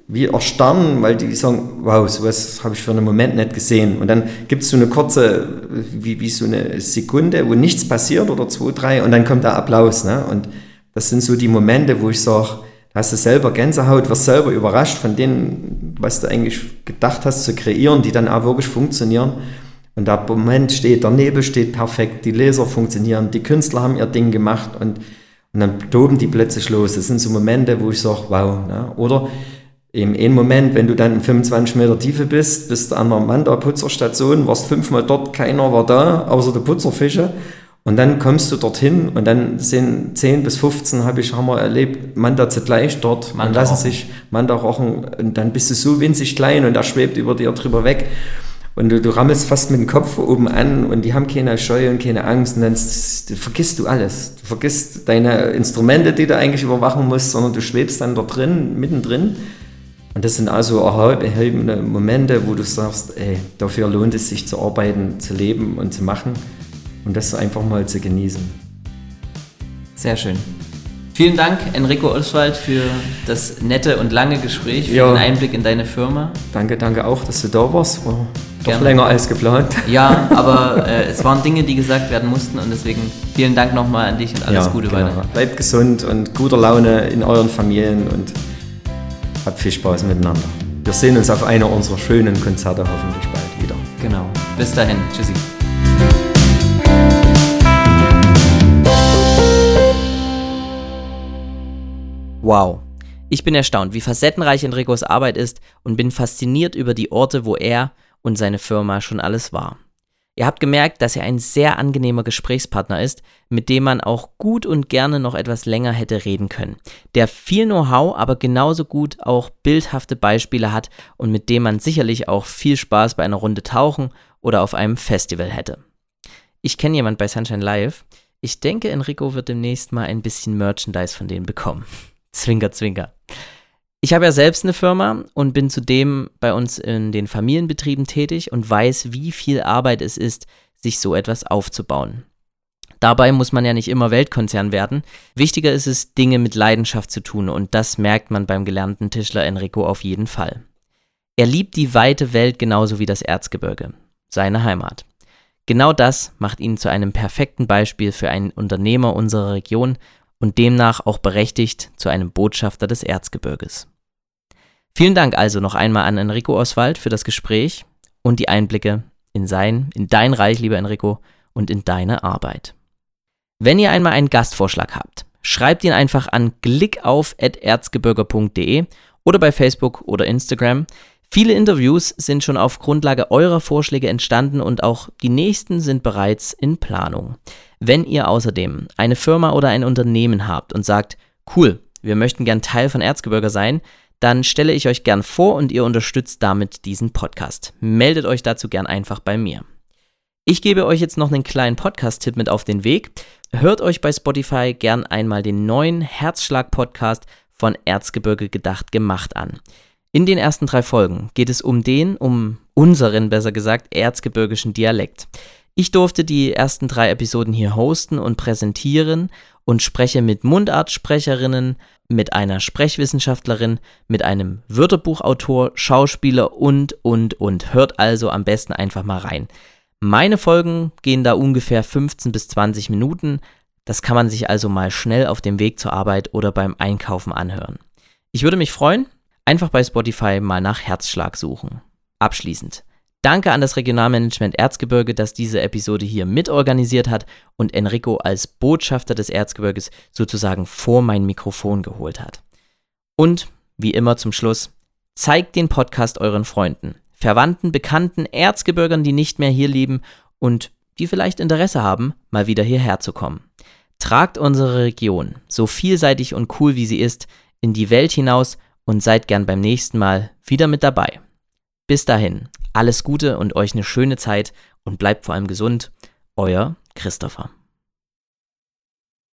wie erstarren, weil die sagen, wow, sowas habe ich für einen Moment nicht gesehen. Und dann gibt es so eine kurze, wie, wie so eine Sekunde, wo nichts passiert oder zwei, drei und dann kommt der Applaus. Ne? Und das sind so die Momente, wo ich sage, hast du selber Gänsehaut, wirst selber überrascht von denen, was du eigentlich gedacht hast zu kreieren, die dann auch wirklich funktionieren. Und der Moment steht, der Nebel steht perfekt, die Laser funktionieren, die Künstler haben ihr Ding gemacht und, und dann toben die plötzlich los. Das sind so Momente, wo ich sage, wow. Ne? Oder im einen Moment, wenn du dann in 25 Meter Tiefe bist, bist du an der Manda-Putzerstation, warst fünfmal dort, keiner war da, außer der Putzerfische. Und dann kommst du dorthin und dann sind 10 bis 15, habe ich, haben wir erlebt, Manda zugleich dort Manda und lassen sich Manda rochen und dann bist du so winzig klein und er schwebt über dir drüber weg und du, du rammelst fast mit dem Kopf oben an und die haben keine Scheu und keine Angst und dann vergisst du alles. Du vergisst deine Instrumente, die du eigentlich überwachen musst, sondern du schwebst dann dort drin, mittendrin. Und das sind also erhebende Momente, wo du sagst, ey, dafür lohnt es sich zu arbeiten, zu leben und zu machen und das einfach mal zu genießen. Sehr schön. Vielen Dank, Enrico Oswald, für das nette und lange Gespräch, für ja. den Einblick in deine Firma. Danke, danke auch, dass du da warst. War doch Gerne. länger als geplant. Ja, aber äh, es waren Dinge, die gesagt werden mussten und deswegen vielen Dank nochmal an dich und alles ja, Gute genau. weiter. Bleibt gesund und guter Laune in euren Familien und habt viel Spaß miteinander. Wir sehen uns auf einer unserer schönen Konzerte hoffentlich bald wieder. Genau. Bis dahin. Tschüssi. Wow. Ich bin erstaunt, wie facettenreich Enricos Arbeit ist und bin fasziniert über die Orte, wo er und seine Firma schon alles war. Ihr habt gemerkt, dass er ein sehr angenehmer Gesprächspartner ist, mit dem man auch gut und gerne noch etwas länger hätte reden können. Der viel Know-how, aber genauso gut auch bildhafte Beispiele hat und mit dem man sicherlich auch viel Spaß bei einer Runde tauchen oder auf einem Festival hätte. Ich kenne jemand bei Sunshine Live. Ich denke, Enrico wird demnächst mal ein bisschen Merchandise von denen bekommen. Zwinker, zwinker. Ich habe ja selbst eine Firma und bin zudem bei uns in den Familienbetrieben tätig und weiß, wie viel Arbeit es ist, sich so etwas aufzubauen. Dabei muss man ja nicht immer Weltkonzern werden. Wichtiger ist es, Dinge mit Leidenschaft zu tun und das merkt man beim gelernten Tischler Enrico auf jeden Fall. Er liebt die weite Welt genauso wie das Erzgebirge, seine Heimat. Genau das macht ihn zu einem perfekten Beispiel für einen Unternehmer unserer Region und demnach auch berechtigt zu einem Botschafter des Erzgebirges. Vielen Dank also noch einmal an Enrico Oswald für das Gespräch und die Einblicke in sein, in dein Reich, lieber Enrico, und in deine Arbeit. Wenn ihr einmal einen Gastvorschlag habt, schreibt ihn einfach an klickauf.erzgebirger.de oder bei Facebook oder Instagram. Viele Interviews sind schon auf Grundlage eurer Vorschläge entstanden und auch die nächsten sind bereits in Planung. Wenn ihr außerdem eine Firma oder ein Unternehmen habt und sagt, cool, wir möchten gern Teil von Erzgebirger sein, dann stelle ich euch gern vor und ihr unterstützt damit diesen Podcast. Meldet euch dazu gern einfach bei mir. Ich gebe euch jetzt noch einen kleinen Podcast-Tipp mit auf den Weg. Hört euch bei Spotify gern einmal den neuen Herzschlag-Podcast von Erzgebirge gedacht gemacht an. In den ersten drei Folgen geht es um den, um unseren besser gesagt, erzgebirgischen Dialekt. Ich durfte die ersten drei Episoden hier hosten und präsentieren und spreche mit Mundartsprecherinnen, mit einer Sprechwissenschaftlerin, mit einem Wörterbuchautor, Schauspieler und, und, und. Hört also am besten einfach mal rein. Meine Folgen gehen da ungefähr 15 bis 20 Minuten. Das kann man sich also mal schnell auf dem Weg zur Arbeit oder beim Einkaufen anhören. Ich würde mich freuen, einfach bei Spotify mal nach Herzschlag suchen. Abschließend. Danke an das Regionalmanagement Erzgebirge, das diese Episode hier mitorganisiert hat und Enrico als Botschafter des Erzgebirges sozusagen vor mein Mikrofon geholt hat. Und, wie immer zum Schluss, zeigt den Podcast euren Freunden, Verwandten, Bekannten, Erzgebirgern, die nicht mehr hier leben und die vielleicht Interesse haben, mal wieder hierher zu kommen. Tragt unsere Region, so vielseitig und cool wie sie ist, in die Welt hinaus und seid gern beim nächsten Mal wieder mit dabei. Bis dahin, alles Gute und euch eine schöne Zeit und bleibt vor allem gesund. Euer Christopher.